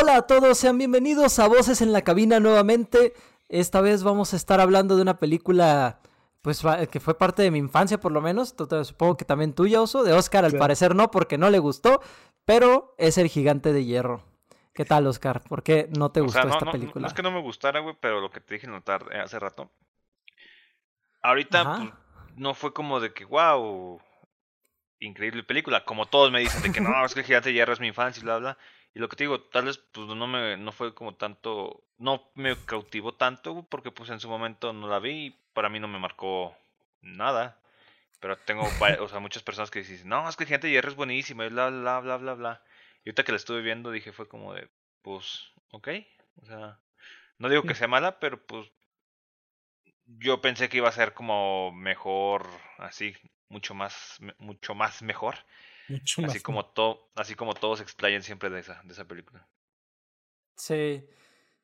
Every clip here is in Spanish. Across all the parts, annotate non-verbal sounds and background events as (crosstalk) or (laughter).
Hola a todos, sean bienvenidos a Voces en la Cabina nuevamente. Esta vez vamos a estar hablando de una película, pues que fue parte de mi infancia por lo menos. Supongo que también tuya, Oso. De Oscar al parecer no, porque no le gustó, pero es El Gigante de Hierro. ¿Qué tal, Oscar? ¿Por qué no te gustó esta película? No, es que no me gustara, güey, pero lo que te dije en la tarde, hace rato. Ahorita pues, no fue como de que, wow, increíble película. Como todos me dicen de que no, es que el Gigante de Hierro es mi infancia y bla, bla. Y lo que te digo, tal vez pues no me no fue como tanto, no me cautivó tanto porque pues en su momento no la vi y para mí no me marcó nada. Pero tengo o sea, muchas personas que dicen, "No, es que Gente Hierro es buenísima", y bla bla bla bla bla. Y ahorita que la estuve viendo dije fue como de, pues, ok, o sea, no digo que sea mala, pero pues yo pensé que iba a ser como mejor, así, mucho más mucho más mejor así como todo, así como todos explayan siempre de esa, de esa película. Sí.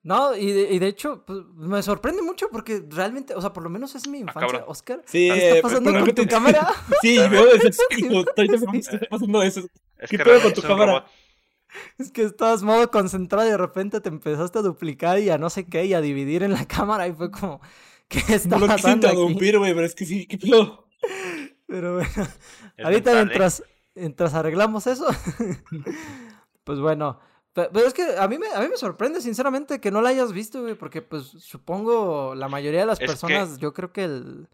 No, y de, y de hecho, pues, me sorprende mucho porque realmente, o sea, por lo menos es mi ah, infancia, Oscar. Sí, ¿Qué está pasando con tu cámara? (laughs) Sí, veo (laughs) eso, está pasando eso. ¿Qué pedo con tu cámara? (laughs) Es que estabas modo concentrado y de repente te empezaste a duplicar y a no sé qué y a dividir en la cámara y fue como, ¿qué está no pasando? No lo interrumpir, güey, pero es que sí, qué pedo. Pero bueno, ahorita mientras, mientras arreglamos eso, (laughs) pues bueno. Pero, es que a mí, me, a mí me sorprende, sinceramente, que no la hayas visto, güey, porque pues supongo la mayoría de las personas, yo creo que el...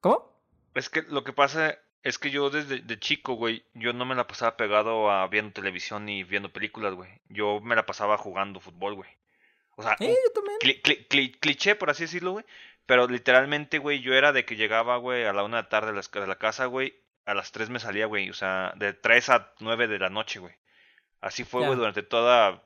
¿Cómo? Es que lo que pasa es que yo desde de chico, güey, yo no me la pasaba pegado a viendo televisión y viendo películas, güey. Yo me la pasaba jugando fútbol, güey. O sea, yo también. cliché, por así decirlo, güey. Pero literalmente, güey, yo era de que llegaba, güey, a la una de la tarde de la casa, güey, a las 3 me salía, güey. O sea, de 3 a 9 de la noche, güey. Así fue, güey, durante toda,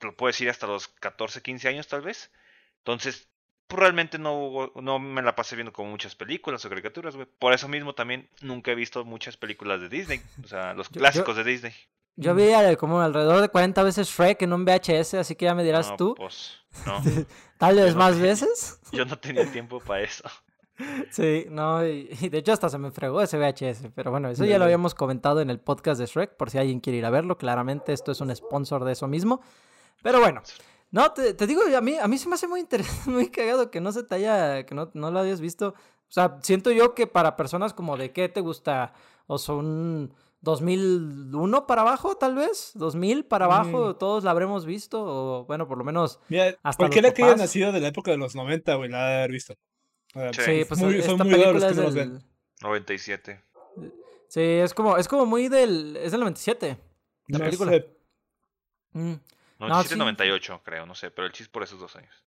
lo puedo decir, hasta los 14, 15 años tal vez. Entonces, pues realmente no, no me la pasé viendo como muchas películas o caricaturas, güey. Por eso mismo también nunca he visto muchas películas de Disney. O sea, los clásicos de Disney. Yo vi como alrededor de 40 veces Shrek en un VHS, así que ya me dirás tú. Pues, no. (laughs) Tal vez más veces. (laughs) Yo no tenía tiempo para eso. Sí, no, y, de hecho hasta se me fregó ese VHS, pero bueno, eso ya lo habíamos comentado en el podcast de Shrek, por si alguien quiere ir a verlo, claramente esto es un sponsor de eso mismo, pero bueno, no, te, digo, a mí, a mí se me hace muy interesante, (laughs) muy cagado que no se te haya, que no, no lo hayas visto, o sea, siento yo que para personas como de qué te gusta, o son 2001 para abajo, tal vez, 2000 para abajo, todos la habremos visto, o bueno, por lo menos Mira, hasta cualquiera que haya nacido de la época de los 90, güey, la haber visto. Sí, pues esta película es del... 97. Sí, es como, es como muy del... Es del 97. La no película. Sé. Mm. 97, 98, creo, no sé, pero el chiste por esos dos años.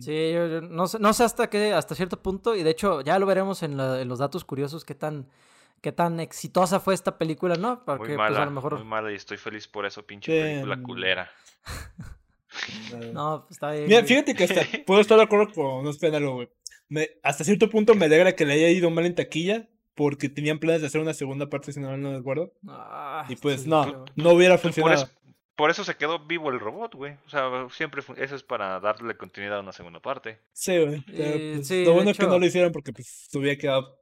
Sí, yo, no, sé, no sé hasta qué, hasta cierto punto, y de hecho ya lo veremos en, en los datos curiosos qué tan, qué tan exitosa fue esta película, ¿no? Porque, muy mala, pues, a lo mejor... muy mala y estoy feliz por eso, pinche película culera. (laughs) no, pues, está bien. Mira, fíjate que hasta (laughs) puedo estar de acuerdo con no Penalo, güey hasta cierto punto me alegra que le haya ido mal en taquilla, porque tenían planes de hacer una segunda parte, si no me acuerdo. Ah, y pues no, no hubiera funcionado. Por eso, se quedó vivo el robot, güey. O sea, siempre eso es para darle continuidad a una segunda parte. Sí, güey. Pues, lo bueno es que no lo hicieron porque pues hubiera quedado...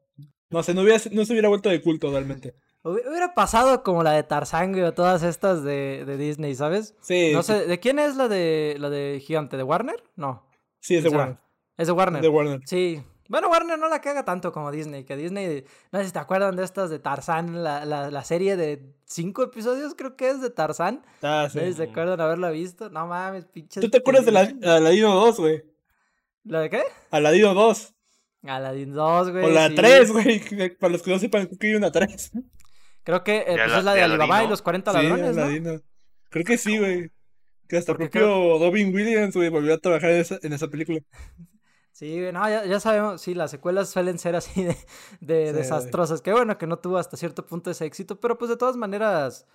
No sé, no, hubiera, no se hubiera vuelto de culto realmente. Hubiera pasado como la de Tarzán, o todas estas de, de, Disney, ¿sabes? Sí. No sé, ¿de quién es la de la de Gigante? ¿De Warner? No. Sí, es de Warner. Es de Warner. De Warner. Sí. Bueno, Warner no la caga tanto como Disney, que Disney, no sé si te acuerdan de estas de Tarzán, la, la, la serie de cinco episodios creo que es de Tarzán. Ah, sí. No sé si te acuerdan haberla visto. No mames, pinches. ¿Tú te acuerdas de la, Aladino 2, güey? ¿La de qué? Aladino 2. Aladino 2, güey. O la 3, güey. (laughs) Para los que no sepan, que hay una 3. Creo que eh, pues es la de, Alibaba y los 40 ladrones, ¿no? Creo que sí, güey. Que hasta el propio Robin Williams, güey, volvió a trabajar en esa, en esa película. (laughs) Sí, no, ya, ya, sabemos, sí, las secuelas suelen ser así de, de desastrosas. Qué bueno que no tuvo hasta cierto punto ese éxito, pero pues de todas maneras,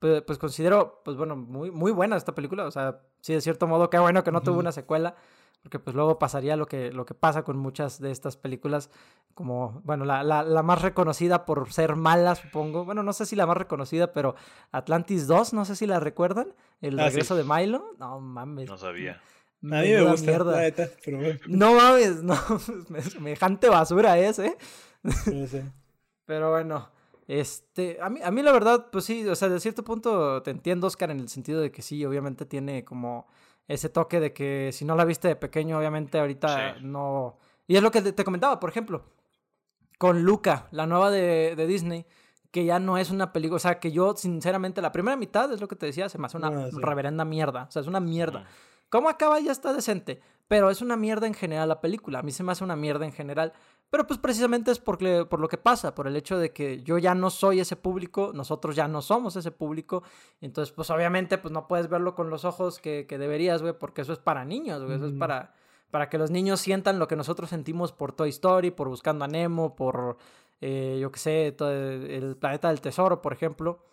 pues, pues, considero, pues bueno, muy, muy buena esta película. O sea, sí, de cierto modo, qué bueno que no tuvo una secuela, porque pues luego pasaría lo que, lo que pasa con muchas de estas películas, como, bueno, la, la, la más reconocida por ser mala, supongo. Bueno, no sé si la más reconocida, pero Atlantis 2, no sé si la recuerdan, el ah, regreso de Milo. No mames. No sabía. A mí me gusta. Mierda. pero bueno. No mames, no. (laughs) Semejante basura es, ¿eh? Sí, sí. (laughs) Pero bueno. Este, a mí, a mí la verdad, pues sí, o sea, de cierto punto te entiendo, Oscar, en el sentido de que sí, obviamente tiene como ese toque de que si no la viste de pequeño, obviamente ahorita no... Y es lo que te comentaba, por ejemplo, con Luca, la nueva de, de Disney, que ya no es una película, o sea, que yo sinceramente la primera mitad es lo que te decía, se me hace una ah, reverenda mierda, o sea, es una mierda. ¿Cómo acaba? Ya está decente, pero es una mierda en general la película, a mí se me hace una mierda en general, pero pues precisamente es porque, por lo que pasa, por el hecho de que yo ya no soy ese público, nosotros ya no somos ese público, entonces pues obviamente pues no puedes verlo con los ojos que, que deberías, güey, porque eso es para niños, güey, eso es para, para que los niños sientan lo que nosotros sentimos por Toy Story, por Buscando a Nemo, por eh, yo qué sé, todo el planeta del tesoro, por ejemplo.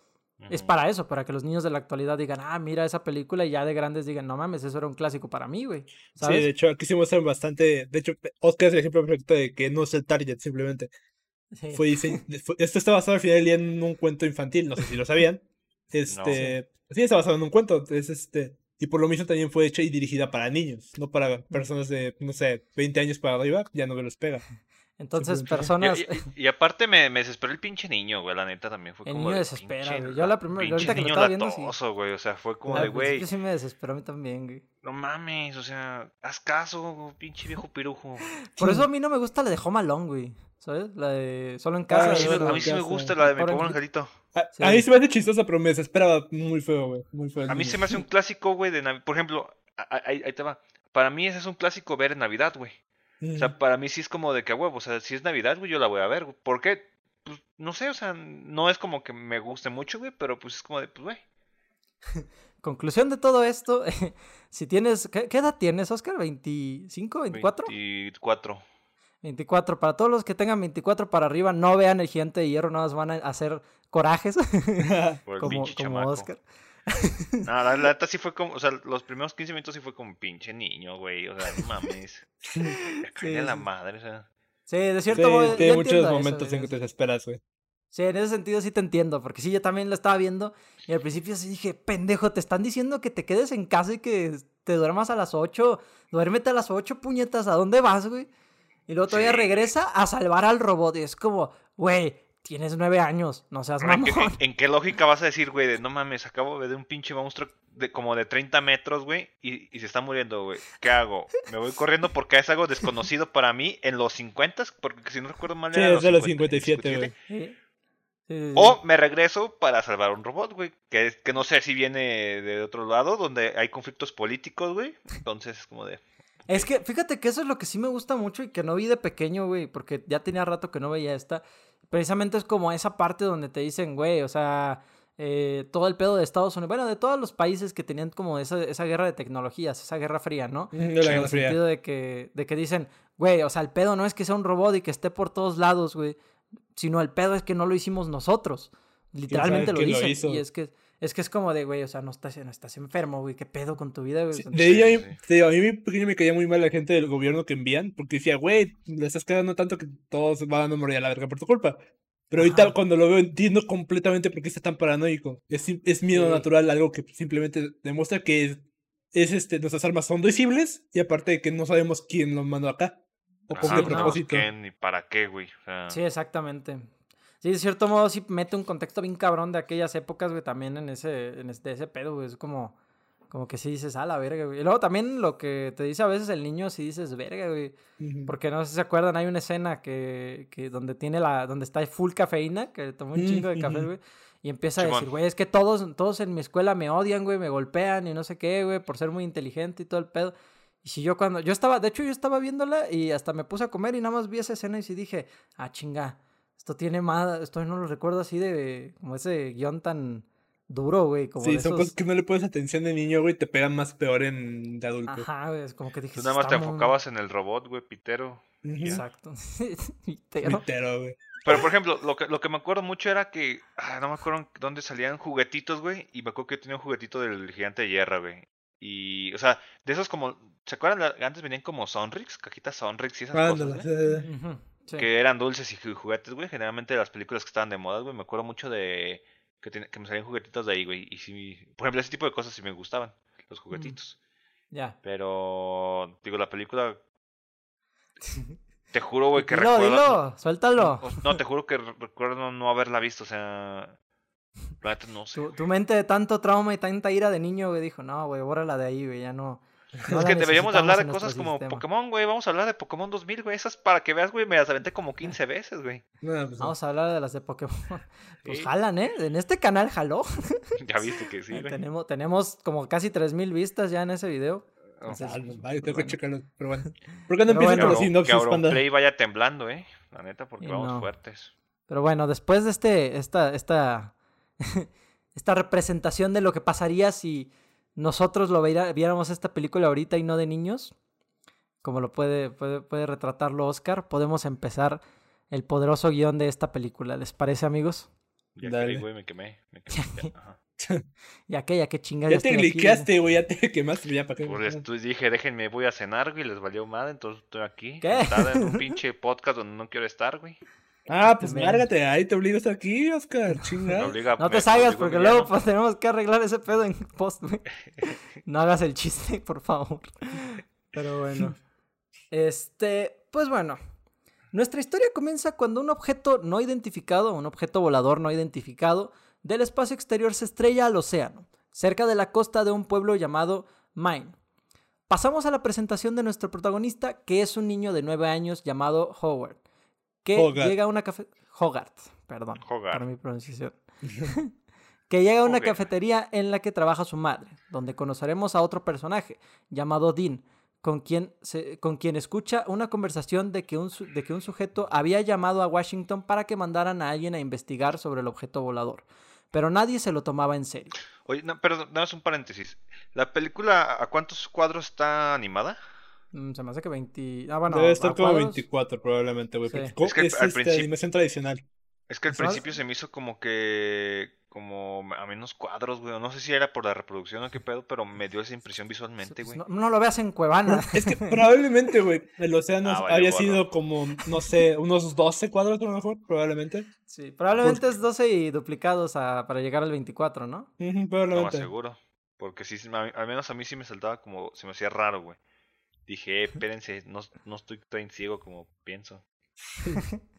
Es para eso, para que los niños de la actualidad digan, ah, mira esa película y ya de grandes digan, no mames, eso era un clásico para mí, güey. Sí, de hecho, aquí se muestran bastante. De hecho, Oscar es el ejemplo perfecto de que no es el target, simplemente. Fue, esto está basado al final en un cuento infantil, no sé si lo sabían. (laughs) Este, sí. está basado en un cuento. Es este, y por lo mismo también fue hecha y dirigida para niños, no para personas de, no sé, 20 años para arriba, ya no me los pega. Entonces, personas. Y, aparte me, me, desesperó el pinche niño, güey. La neta también fue el como. El niño desespera, güey. Yo la primera. Ahorita que lo estaba viendo. Sí. güey. O sea, fue como de, güey. Yo sí me desesperó a mí también, güey. No mames, o sea, haz caso, pinche viejo pirujo. Por eso a mí no me gusta la de Home Alone, güey. ¿Sabes? La de Solo en casa. Ah, a mí sí me gusta la de Me pongo angelito. A, mí se me hace chistosa, pero me desesperaba muy feo, güey. Muy feo. A mí se me hace un clásico, güey, de Navidad. Por ejemplo, ahí, ahí te va. Para mí ese es un clásico ver en Navidad, güey. O sea, para mí sí es como de que huevo, o sea, si es Navidad, güey, yo la voy a ver. ¿Por qué? Pues no sé, o sea, no es como que me guste mucho, güey, pero pues es como de, pues, güey. (laughs) Conclusión de todo esto, (laughs) si tienes, ¿qué, edad tienes, Oscar? ¿25, 24? 24. 24. Para todos los que tengan 24 para arriba, no vean el gigante de hierro, nada más van a hacer corajes. (laughs) como, como Oscar. (laughs) No, la neta sí fue como, o sea, los primeros 15 minutos sí fue como pinche niño, güey, o sea, no mames. (laughs) Sí, la madre, o sea. Sí, de cierto modo. Muchos momentos en que te desesperas, güey. Sí, en ese sentido sí te entiendo, porque sí, yo también lo estaba viendo y al principio sí dije, pendejo, te están diciendo que te quedes en casa y que te duermas a las 8, duérmete a las 8, puñetas, ¿a dónde vas, güey? Y luego todavía regresa a salvar al robot y es como, güey, Tienes nueve años, no seas mamón. ¿En qué, lógica vas a decir, güey, de no mames, acabo de ver un pinche monstruo de como de 30 metros, güey, y, y, se está muriendo, güey? ¿Qué hago? ¿Me voy corriendo porque es algo desconocido para mí en los 50? Porque si no recuerdo mal, sí, es de los 57, güey. O me regreso para salvar a un robot, güey. Que, que no sé si viene de otro lado, donde hay conflictos políticos, güey. Entonces es como de. Es que fíjate que eso es lo que sí me gusta mucho y que no vi de pequeño, güey, porque ya tenía rato que no veía esta precisamente es como esa parte donde te dicen, güey, o sea, eh, todo el pedo de Estados Unidos, bueno, de todos los países que tenían como esa, esa guerra de tecnologías, esa guerra fría, ¿no? Mm, en el sentido de que, de que dicen, güey, o sea, el pedo no es que sea un robot y que esté por todos lados, güey, sino el pedo es que no lo hicimos nosotros. Literalmente lo dicen. y es que es que es como de, güey, o sea, no estás, no estás enfermo, güey, qué pedo con tu vida, güey. de ahí, a mí pequeño me caía muy mal la gente del gobierno que envían, porque decía, güey, le estás quedando tanto que todos van a morir a la verga por tu culpa. Pero ahorita cuando lo veo entiendo completamente por qué está tan paranoico. Es, es miedo natural, algo que simplemente demuestra que es, es, este, nuestras armas son visibles y aparte de que no sabemos quién los mandó acá. O con qué propósito. ni para qué, güey. Sí, exactamente. Sí, de cierto modo sí mete un contexto bien cabrón de aquellas épocas, güey, también en ese, en este, ese pedo, güey. Es como, como que sí dices, ah, la verga, güey. Y luego también lo que te dice a veces el niño, sí dices, verga, güey. Porque no sé si se acuerdan, hay una escena que, que donde tiene la, donde está full cafeína, que tomó un chingo de café, güey. Y empieza a decir, güey, es que todos, todos en mi escuela me odian, güey, me golpean y no sé qué, güey, por ser muy inteligente y todo el pedo. Y si yo cuando, yo estaba, de hecho yo estaba viéndola y hasta me puse a comer y nada más vi esa escena y sí dije, ah, chinga esto tiene más, esto no lo recuerdo así de como ese guion tan duro, güey. sí, son cosas que no le pones atención de niño, güey, te pegan más peor en de adulto. Ajá, güey, es como que dije. Tú nada más te enfocabas en el robot, güey, pitero. Exacto. (laughs) pitero. Pitero, güey. Pero, por ejemplo, lo que, lo que me acuerdo mucho era que, ah, no me acuerdo dónde salían juguetitos, güey, y me acuerdo que yo tenía un juguetito del gigante de hierra, güey. Y, o sea, de esos como, ¿se acuerdan? Antes venían como Sonrix, cajitas Sonrix y esas cosas, Que eran dulces y juguetes, güey. Generalmente las películas que estaban de moda, güey. Me acuerdo mucho de que, que me salían juguetitos de ahí, güey. Y sí, por ejemplo, ese tipo de cosas sí me gustaban, los juguetitos. Ya. Pero, digo, la película... (laughs) Te juro, güey, que dilo, recuerdo... Dilo, suéltalo. No, te juro que recuerdo no haberla visto, o sea... No sé. Tu, mente de tanto trauma y tanta ira de niño, güey, dijo, no, güey, bórrala de ahí, güey, ya no... es que deberíamos hablar de cosas como Pokémon, güey. Vamos a hablar de Pokémon 2000, güey. Esas para que veas, güey, me las aventé como 15 veces, güey. Pues vamos a hablar de las de Pokémon. (laughs) Pues jalan, ¿eh? En este canal jaló. (laughs) ya viste que sí, güey. Tenemos, tenemos como casi 3000 vistas ya en ese video. Entonces, vale, tengo que checarlo, pero bueno. ¿Por qué no empiezan con los sinopsis, Que Play vaya temblando, ¿eh? La neta, porque vamos fuertes. Pero bueno, después de este, esta, esta, (laughs) esta representación de lo que pasaría si nosotros lo viéramos esta película ahorita y no de niños, como lo puede, puede, puede retratarlo Oscar, podemos empezar el poderoso guion de esta película. ¿Les parece, amigos? Ya güey, me quemé. Me quemé. ya que, (laughs) ya que chingada. Ya te cliqueaste, güey, ya te (laughs) quemaste, ya para qué. Por esto dije, déjenme, voy a cenar, güey, les valió mal, entonces estoy aquí. ¿Qué? en un (laughs) pinche podcast donde no quiero estar, güey. Ah, pues lárgate, ahí te obligas aquí, Oscar, (laughs) chinga. no te salgas porque luego pues, tenemos que arreglar ese pedo en post, güey. (laughs) No hagas el chiste, por favor. Pero bueno. Este, pues bueno. Nuestra historia comienza cuando un objeto no identificado, un objeto volador no identificado, del espacio exterior se estrella al océano, cerca de la costa de un pueblo llamado Maine. Pasamos a la presentación de nuestro protagonista, que es un niño de 9 años llamado Howard que llega a una cafe... Hogarth, perdón, para mi pronunciación. (laughs) (laughs) que llega a una cafetería en la que trabaja su madre, donde conoceremos a otro personaje llamado Dean, con quien, se, con quien escucha una conversación de que, un, de que un sujeto había llamado a Washington para que mandaran a alguien a investigar sobre el objeto volador, pero nadie se lo tomaba en serio. Oye, no, pero damos un paréntesis. ¿La película a cuántos cuadros está animada? Mm, se me hace que 20. Ah, bueno. Debe estar como 24 probablemente, güey. Es que es, al este, animación tradicional. Es que al principio se me hizo como que. Como a menos cuadros, güey. No sé si era por la reproducción o qué pedo, pero me dio esa impresión visualmente, güey. No, lo veas en Cuevana. (laughs) Es que probablemente, güey, el océano ah, había sido como, no sé, unos 12 cuadros a lo mejor, probablemente. Sí, probablemente es 12 y duplicados para llegar al 24, ¿no? probablemente. No, seguro. Porque sí, al menos a mí sí me saltaba como, se me hacía raro, güey. Dije, (laughs) espérense, no, no estoy tan ciego como pienso. (laughs)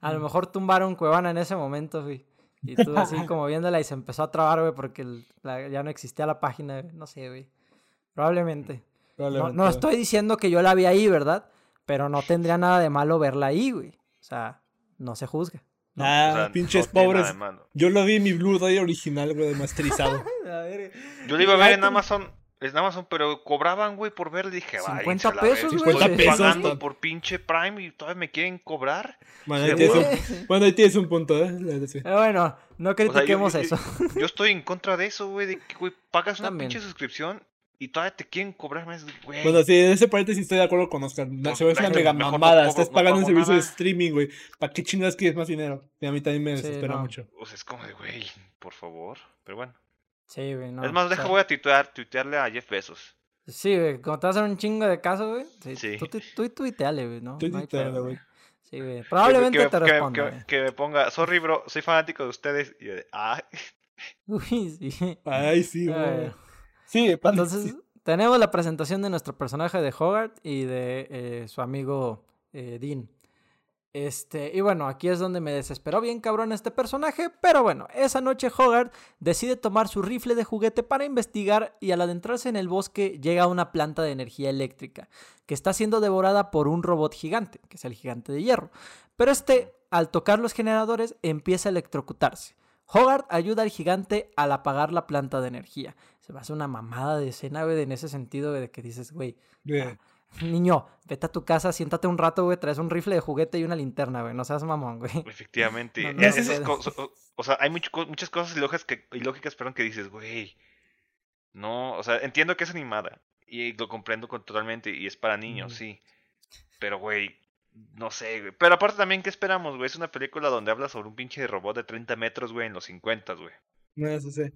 a lo mejor tumbaron Cuevana en ese momento, güey. Y tú así (laughs) como viéndola y se empezó a trabar, güey, porque ya no existía la página, No sé, güey. Probablemente. No, estoy diciendo que yo la vi ahí, ¿verdad? Pero no tendría nada de malo verla ahí, güey. O sea, no se juzga. Ah, pinches pobres. Yo lo vi en mi Blu-ray original, güey, masterizado. yo lo iba a ver en Amazon es Amazon, pero cobraban, güey, por ver. Dije, 50 pesos, güey. 50 pesos. pagando por pinche Prime y todavía me quieren cobrar. Bueno, ahí, tienes un, (laughs) bueno, ahí tienes un punto, ¿eh? bueno, no critiquemos eso. (laughs) Yo, estoy en contra de eso, güey, de que, güey, pagas una pinche suscripción y todavía te quieren cobrar más, güey. Bueno, sí, en ese paréntesis estoy de acuerdo con Oscar. Pues, se ve una mega mamada. Estás pagando un servicio de streaming, güey. ¿Para qué chingas quieres más dinero? Y a mí también me desespera mucho. Pues es como de, güey, por favor. Pero bueno. Sí, güey, no. Es más, deja, voy a tuitear, tuitearle a Jeff Bezos. Sí, güey, como te vas a hacer un chingo de caso, güey. Sí. Tú, tú, tuiteale, güey, ¿no? Tú tuiteale, güey. Sí, güey. Probablemente te responda. Que, me ponga, sorry, bro, soy fanático de ustedes. Y yo de, ay. (laughs) Uy, sí. Ay, sí, güey. Sí, Entonces, tenemos la presentación de nuestro personaje de Hogarth y de eh, su amigo eh, Dean. Este, y bueno, aquí es donde me desesperó bien cabrón este personaje, pero bueno, esa noche Hogarth decide tomar su rifle de juguete para investigar y al adentrarse en el bosque llega a una planta de energía eléctrica que está siendo devorada por un robot gigante, que es el gigante de hierro. Pero este, al tocar los generadores, empieza a electrocutarse. Hogarth ayuda al gigante al apagar la planta de energía. Se me hace una mamada de escena, güey, en ese sentido, de que dices, güey, Niño, vete a tu casa, siéntate un rato, güey, traes un rifle de juguete y una linterna, güey. No seas mamón, güey. Efectivamente. o, sea, hay muchas cosas ilógicas, que, ilógicas perdón, que dices, güey. No, o sea, entiendo que es animada. Y lo comprendo totalmente. Y es para niños, sí. Pero, güey, no sé, güey. Pero aparte también, ¿qué esperamos, güey? Es una película donde habla sobre un pinche robot de 30 metros, güey, en los 50, güey. No, eso sí.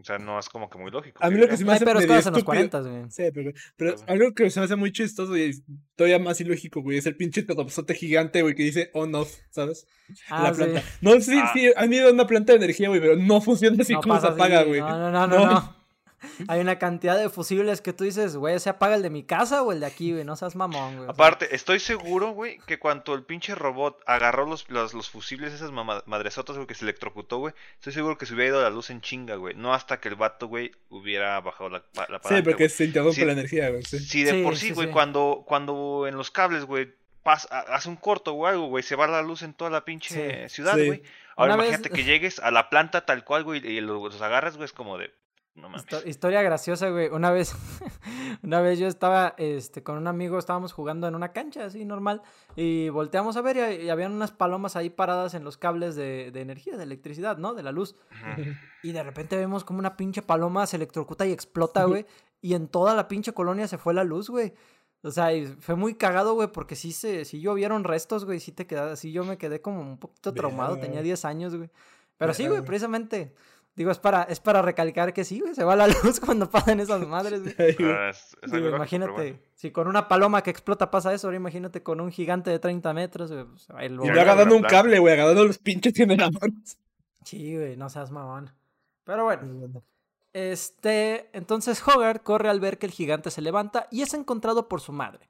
O sea, no es como que muy lógico. A mí lo que se me hace pero es en los 40, güey. Sí, pero, pero algo que se me hace muy chistoso y todavía más ilógico, güey, es el pinche totopsote gigante, güey, que dice on off, ¿sabes? Ah, la planta. No, sí, ah. sí, han ido a una planta de energía, güey, pero no funciona así como se apaga, güey. No, no, no, no, (laughs) hay una cantidad de fusibles que tú dices, güey, ¿se apaga el de mi casa o el de aquí, güey? No seas mamón, güey. Aparte, estoy seguro, güey, que cuando el pinche robot agarró los, los, fusibles, esas madresotas, güey, que se electrocutó, güey, estoy seguro que se hubiera ido la luz en chinga, güey. No hasta que el vato, güey, hubiera bajado la, la Sí, porque se interrumpe la energía, güey. Sí, de por sí, güey, cuando, cuando en los cables, güey, hace un corto o algo, güey, se va la luz en toda la pinche ciudad, güey. Ahora imagínate que llegues a la planta tal cual, güey, y los, agarras, güey, es como de... No mames. Historia graciosa, güey. Una vez, (laughs) una vez yo estaba este, con un amigo, estábamos jugando en una cancha así normal y volteamos a ver y, y habían unas palomas ahí paradas en los cables de, de, energía, de electricidad, ¿no? De la luz. Y de repente vemos como una pinche paloma se electrocuta y explota, güey. Y en toda la pinche colonia se fue la luz, güey. O sea, fue muy cagado, güey, porque sí se, sí llovieron restos, güey, sí te quedas, sí yo me quedé como un poquito traumado, tenía 10 años, güey. Pero sí, güey, precisamente, digo, es para, es para recalcar que sí, güey, se va la (laughs) luz cuando pasan esas madres, güey. Ah, imagínate, si con una paloma que explota pasa eso, ahora imagínate con un gigante de 30 metros, güey, pues, Y yo agarrando un cable, güey, agarrando los pinches generadores. Sí, güey, no seas mamón. Pero bueno. Este, entonces Hogarth corre al ver que el gigante se levanta y es encontrado por su madre.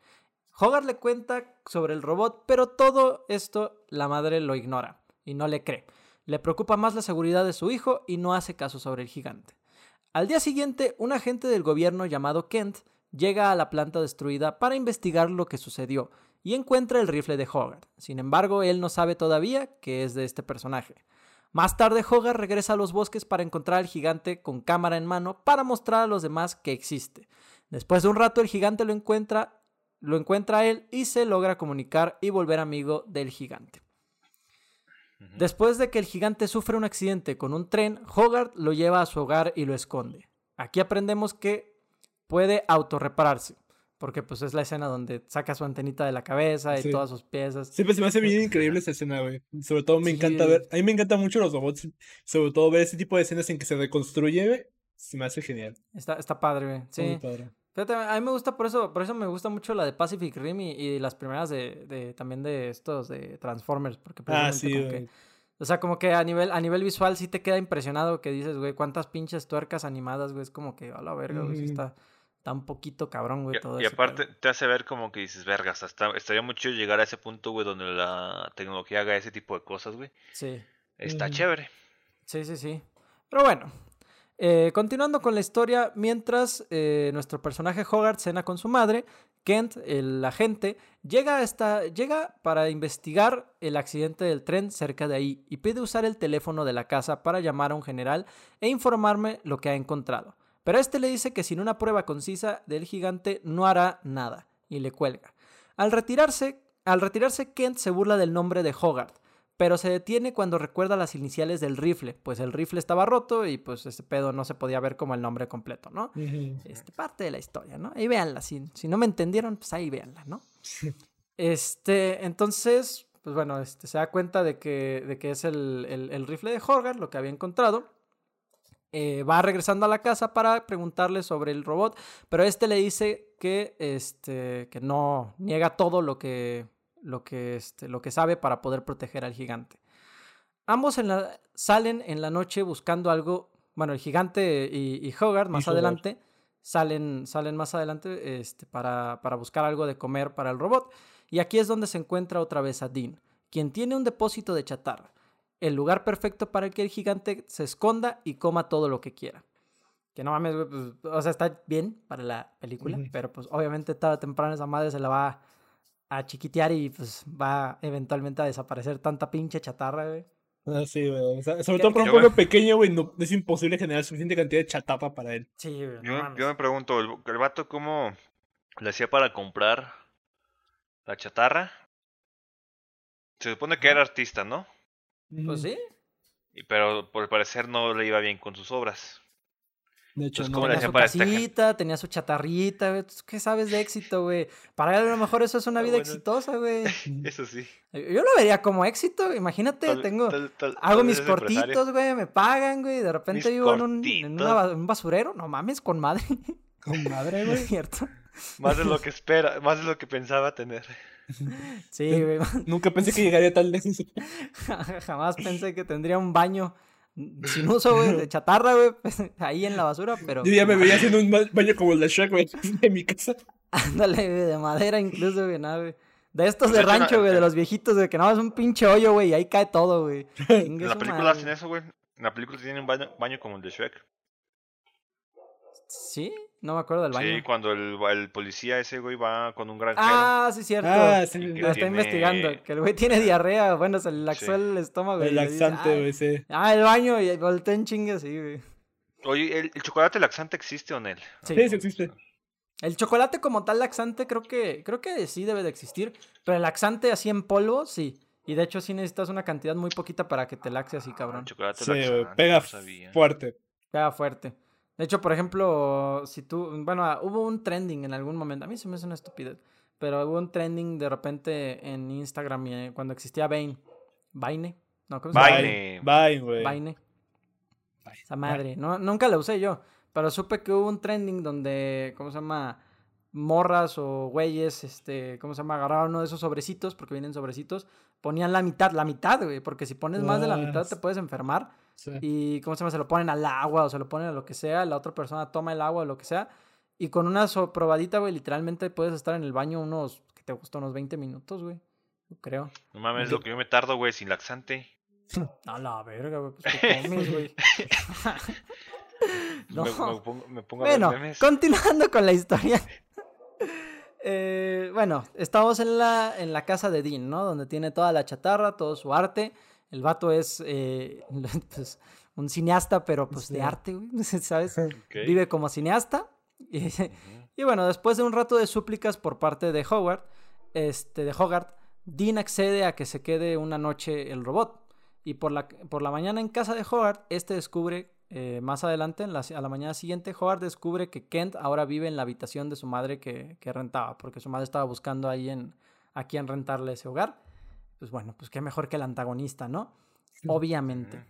Hogarth le cuenta sobre el robot, pero todo esto la madre lo ignora y no le cree. Le preocupa más la seguridad de su hijo y no hace caso sobre el gigante. Al día siguiente, un agente del gobierno llamado Kent llega a la planta destruida para investigar lo que sucedió y encuentra el rifle de Hogarth. Sin embargo, él no sabe todavía que es de este personaje. Más tarde, Hogarth regresa a los bosques para encontrar al gigante con cámara en mano para mostrar a los demás que existe. Después de un rato, el gigante lo encuentra, lo encuentra a él y se logra comunicar y volver amigo del gigante. Después de que el gigante sufre un accidente con un tren, Hogarth lo lleva a su hogar y lo esconde. Aquí aprendemos que puede autorrepararse. Porque pues es la escena donde saca su antenita de la cabeza y todas sus piezas. Sí, pues se me hace bien increíble esa escena, güey. Sobre todo me encanta ver, a mí me encantan mucho los robots, sobre todo ver ese tipo de escenas en que se reconstruye, güey. Se me hace genial. Está, está padre, güey. Sí. Muy padre. Fíjate, a mí me gusta por eso, por eso me gusta mucho la de Pacific Rim y, las primeras de, de, también de estos de Transformers, porque ah, sí, o sea, como que a nivel, a nivel visual sí te queda impresionado que dices, güey, cuántas pinches tuercas animadas, güey, es como que a la verga, güey, sí está, Está un poquito cabrón, güey, todo y, eso. Y aparte te hace ver como que dices, vergas, hasta estaría mucho llegar a ese punto, güey, donde la tecnología haga ese tipo de cosas, güey. Sí. Está chévere. Sí, sí, sí. Pero bueno, eh, continuando con la historia, mientras eh, nuestro personaje Hogarth cena con su madre, Kent, el agente, llega, esta, llega para investigar el accidente del tren cerca de ahí y pide usar el teléfono de la casa para llamar a un general e informarme lo que ha encontrado. Pero este le dice que sin una prueba concisa del gigante no hará nada y le cuelga. Al retirarse, al retirarse Kent se burla del nombre de Hogarth, pero se detiene cuando recuerda las iniciales del rifle, pues el rifle estaba roto y pues ese pedo no se podía ver como el nombre completo, ¿no? Este, parte de la historia, ¿no? Ahí véanla, si, si no me entendieron, pues ahí véanla, ¿no? este, entonces, pues bueno, este, se da cuenta de que, de que es el, el rifle de Hogarth, lo que había encontrado. Eh, va regresando a la casa para preguntarle sobre el robot, pero este le dice que, este, que no niega todo lo que, lo, que, este, lo que sabe para poder proteger al gigante. Ambos en la, salen en la noche buscando algo, bueno, el gigante y, y Hogarth más adelante salen, salen más adelante este, para, para buscar algo de comer para el robot. Y aquí es donde se encuentra otra vez a Dean, quien tiene un depósito de chatarra el lugar perfecto para que el gigante se esconda y coma todo lo que quiera. Que no mames, pues, o sea, está bien para la película, pero pues obviamente tarde o temprano esa madre se la va a chiquitear y pues va eventualmente a desaparecer tanta pinche chatarra, güey. Ah, sí, güey. sobre todo para un pueblo pequeño, güey, no, es imposible generar suficiente cantidad de chatarra para él. Sí, güey. yo, me pregunto, ¿el, ¿el vato cómo le hacía para comprar la chatarra? Se supone que era artista, ¿no? Pues sí. Pero por parecer no le iba bien con sus obras. De hecho, no. tenía su casita, tenía su chatarrita, güey. ¿Qué sabes de éxito, güey? Para él a lo mejor eso es una vida exitosa, güey. (laughs) Eso sí. Yo lo vería como éxito. Imagínate, tengo... hago mis cortitos, güey, me pagan, güey. De repente vivo en, un, en un basurero. No mames, con madre. (laughs) Con madre, (laughs) güey. cierto. Más de lo que espera, más de lo que pensaba tener. Sí, güey. Nunca pensé que llegaría tal lejos. Jamás pensé que tendría un baño (laughs) sin uso, güey, de chatarra, güey, pues, (laughs) ahí en la basura, pero... Yo ya me veía (laughs) haciendo un baño como el de Shrek, güey, en mi casa. Ándale, de madera incluso, güey, nada, güey. De estos de rancho, güey, de los viejitos, güey, que nada más un pinche hoyo, güey, y ahí cae todo, güey. En la película hacen eso, güey. En la película tienen un baño, baño como el de Shrek. ¿Sí? No me acuerdo del baño. Sí, cuando el, el policía ese güey va con un granjero. Ah, sí, cierto. Ah, sí, lo está investigando. Que el güey tiene diarrea. Bueno, se le laxó el estómago. El laxante, güey, sí. Ah, el baño y volteó en chingue así, güey. Oye, ¿el, chocolate laxante existe o no? Sí, sí, existe. El chocolate como tal laxante creo que, creo que sí debe de existir. Pero el laxante así en polvo, sí. Y de hecho sí necesitas una cantidad muy poquita para que te laxe así, cabrón. chocolate sí, pega fuerte. Pega fuerte. De hecho, por ejemplo, si tú, bueno, ah, hubo un trending en algún momento, a mí se me hace una estupidez, pero hubo un trending de repente en Instagram eh, cuando existía Vine. Vine, ¿no? ¿Cómo se llama? Vine. Vine, güey. Vine. Esa madre, no, nunca la usé yo, pero supe que hubo un trending donde, ¿cómo se llama? Morras o güeyes, este, ¿cómo se llama? Agarraron uno de esos sobrecitos, porque vienen sobrecitos, ponían la mitad, la mitad, güey, porque si pones más de la mitad te puedes enfermar. Y, ¿cómo se llama? Se lo ponen al agua o se lo ponen a lo que sea, la otra persona toma el agua o lo que sea. Y con una probadita, güey, literalmente puedes estar en el baño unos, que te gustó? Unos 20 minutos, güey. Creo. No mames, lo que yo me tardo, güey, sin laxante. A la verga, güey, pues ¿qué (laughs) comes, güey? (laughs) no. Me, pongo, me pongo bueno, continuando con la historia. (laughs) Eh, bueno, estamos en la, en la casa de Dean, ¿no? Donde tiene toda la chatarra, todo su arte. El vato es eh, (laughs) pues, un cineasta, pero pues de arte, güey, (laughs) ¿sabes? Vive como cineasta. (laughs) Y, bueno, después de un rato de súplicas por parte de Howard, este, de Hogarth, Dean accede a que se quede una noche el robot. Y por la, por la mañana en casa de Hogarth, este descubre, eh, más adelante, en la, a la mañana siguiente, Hogarth descubre que Kent ahora vive en la habitación de su madre que, que rentaba, porque su madre estaba buscando ahí en, a quién rentarle ese hogar pues bueno, pues qué mejor que el antagonista, ¿no? Obviamente.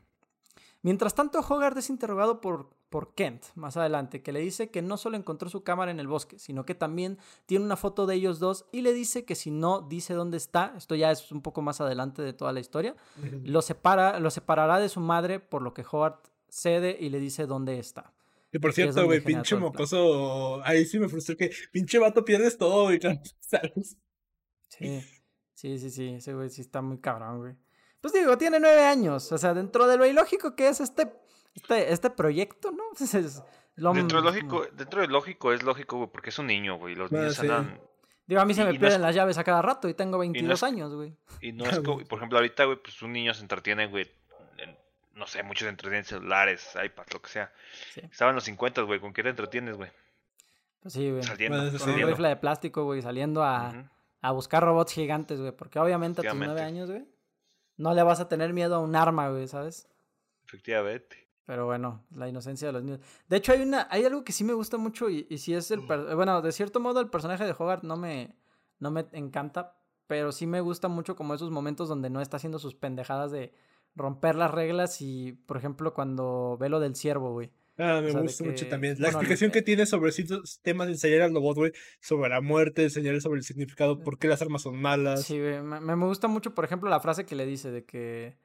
Mientras tanto, Hogarth es interrogado por, por Kent más adelante, que le dice que no solo encontró su cámara en el bosque, sino que también tiene una foto de ellos dos y le dice que si no dice dónde está, esto ya es un poco más adelante de toda la historia, lo, separa, lo separará de su madre, por lo que Hogarth cede y le dice dónde está. Y por cierto, güey, pinche mocoso, ahí sí me frustró que pinche vato pierdes todo, güey, (laughs) ¿sabes? Sí. Sí, sí, sí, ese güey sí está muy cabrón, güey. Pues digo, tiene nueve años, o sea, dentro de lo ilógico que es este, este, este proyecto, ¿no? (laughs) Es, lo dentro, de lógico, dentro de lógico es lógico, güey, porque es un niño, güey, los niños andan... Digo, a mí se me pierden las llaves a cada rato y tengo 22 años, güey. Y no es (laughs) como, por ejemplo, ahorita, güey, pues un niño se entretiene, güey, no sé, muchos se entretienen celulares, iPads, lo que sea. Sí. Estaban los 50, güey, ¿con qué te entretienes, güey? Pues sí, güey. Saliendo. Con un rifle de plástico, güey, saliendo a a buscar robots gigantes, güey. Porque obviamente a tus nueve años, güey, no le vas a tener miedo a un arma, güey, ¿sabes? Efectivamente. Pero bueno, la inocencia de los niños. De hecho, hay una, hay algo que sí me gusta mucho y, y si es el, bueno, de cierto modo el personaje de Hogarth no me, no me encanta, pero sí me gusta mucho como esos momentos donde no está haciendo sus pendejadas de romper las reglas y, por ejemplo, cuando ve lo del ciervo, güey. Ah, me gusta mucho también. La explicación que tiene sobre ciertos temas de enseñar al robot, güey, sobre la muerte, enseñar sobre el significado, por qué las armas son malas. Sí, güey. Me, me, gusta mucho, por ejemplo, la frase que le dice de que,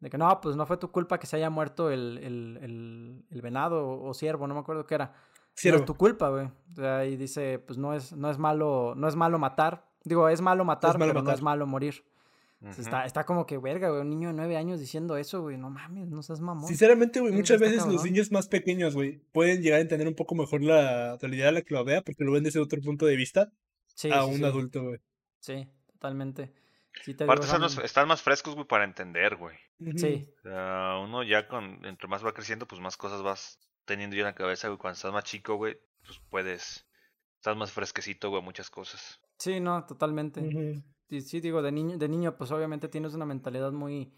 de que no, pues no fue tu culpa que se haya muerto el, el, el, el venado o ciervo, no me acuerdo qué era. No es tu culpa, güey. O sea, y dice, pues no es, no es malo, no es malo matar. Digo, es malo matar, pero no es malo morir está, está como que, verga, güey, un niño de nueve años diciendo eso, güey, no mames, no seas mamón. Sinceramente, güey, muchas veces los niños más pequeños, güey, pueden llegar a entender un poco mejor la realidad de la que lo vea porque lo ven desde otro punto de vista a un adulto, güey. Sí, totalmente. Aparte están, más frescos, güey, para entender, güey. Sí. O sea, uno ya con, entre más va creciendo, pues más cosas vas teniendo ya en la cabeza, güey. Cuando estás más chico, güey, pues puedes, estás más fresquecito, güey, muchas cosas. Sí, no, totalmente sí, digo, de niño, de niño, pues obviamente tienes una mentalidad muy,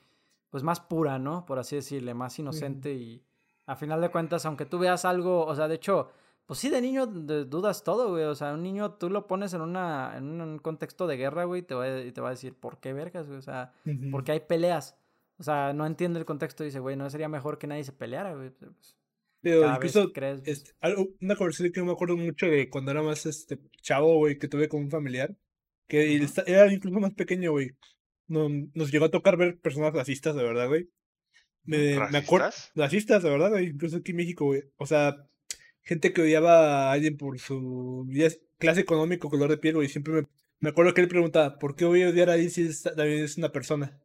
pues más pura, ¿no? Por así decirle, más inocente y a final de cuentas, aunque tú veas algo, o sea, de hecho, pues sí, de niño dudas todo, güey. O sea, un niño tú lo pones en, una, en un contexto de guerra, güey, y te va, y te va a decir, ¿por qué vergas, güey? O sea, ¿por qué hay peleas? O sea, no entiende el contexto y dice, güey, no sería mejor que nadie se peleara, güey. Pues, pero incluso, crees, este, algo, una conversación que me acuerdo mucho de cuando era más este chavo, güey, que tuve con un familiar, que era incluso más pequeño, güey. No, nos llegó a tocar ver personas racistas, de verdad, güey. Me, me acuerdo. Racistas, la verdad, incluso aquí en México, güey. O sea, gente que odiaba a alguien por su clase económico, color de piel, güey. Siempre me, me acuerdo que él preguntaba, ¿por qué voy a odiar a alguien si es, es una persona?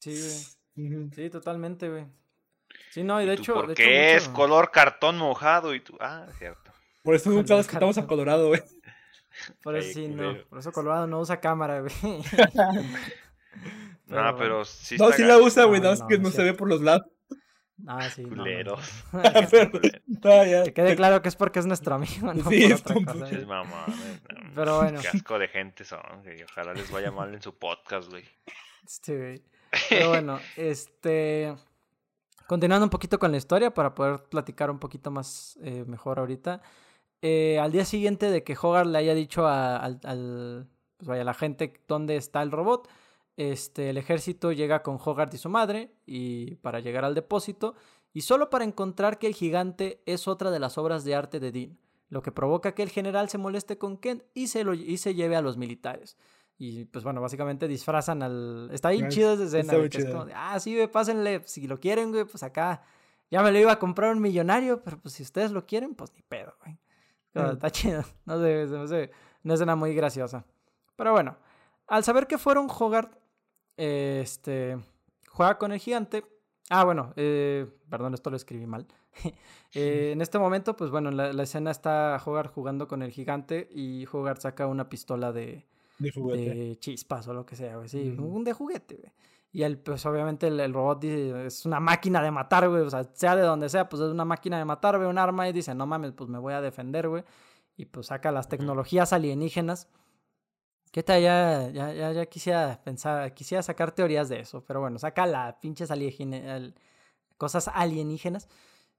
Sí, güey. Sí, totalmente, güey. Sí, no, y de hecho. ¿Por qué es color cartón mojado? Y tú, ah, cierto. (laughs) Por eso nunca nos quitamos a Colorado, güey. Por eso sí, no. Por eso Colorado no usa cámara, güey. (laughs) no, pero sí. No, sí la usa, güey, no, es que no se ve por los lados. Ah, sí. Culeros. Que quede claro que es porque es nuestro amigo, no (laughs) sí, por otra cosa. Es mamá, Pero bueno. Qué asco de gente son, que ojalá les vaya mal en su podcast, güey. Sí, güey. (laughs) Pero bueno, este... Continuando un poquito con la historia para poder platicar un poquito más eh, mejor ahorita. Eh, al día siguiente de que Hogarth le haya dicho a, al, pues vaya, la gente dónde está el robot, este, el ejército llega con Hogarth y su madre y para llegar al depósito y solo para encontrar que el gigante es otra de las obras de arte de Dean, lo que provoca que el general se moleste con Kent y se, lo, y se lleve a los militares. Y pues bueno, básicamente disfrazan al... Está bien chido esa escena. es como ah, sí, pásenle, si lo quieren, güey, pues acá ya me lo iba a comprar un millonario, pero pues si ustedes lo quieren, pues ni pedo, güey. Está (laughs) chido. No sé, no sé, una escena muy graciosa. Pero bueno, al saber que fueron Hogarth, este, juega con el gigante. Ah, bueno, eh, perdón, esto lo escribí mal. (laughs) Eh, en este momento, pues bueno, la, la escena está Hogarth jugando con el gigante y Hogarth saca una pistola de. De chispas o lo que sea, güey. Sí, un de juguete, güey. Y él, pues obviamente el, robot dice, es una máquina de matar, güey. O sea, sea de donde sea, pues es una máquina de matar, güey, un arma. Y dice, no mames, pues me voy a defender, güey. Y pues saca las tecnologías alienígenas. ¿Qué tal? Ya, ya, ya, ya, quisiera pensar, quisiera sacar teorías de eso. Pero bueno, saca las pinches alienígenas, cosas alienígenas.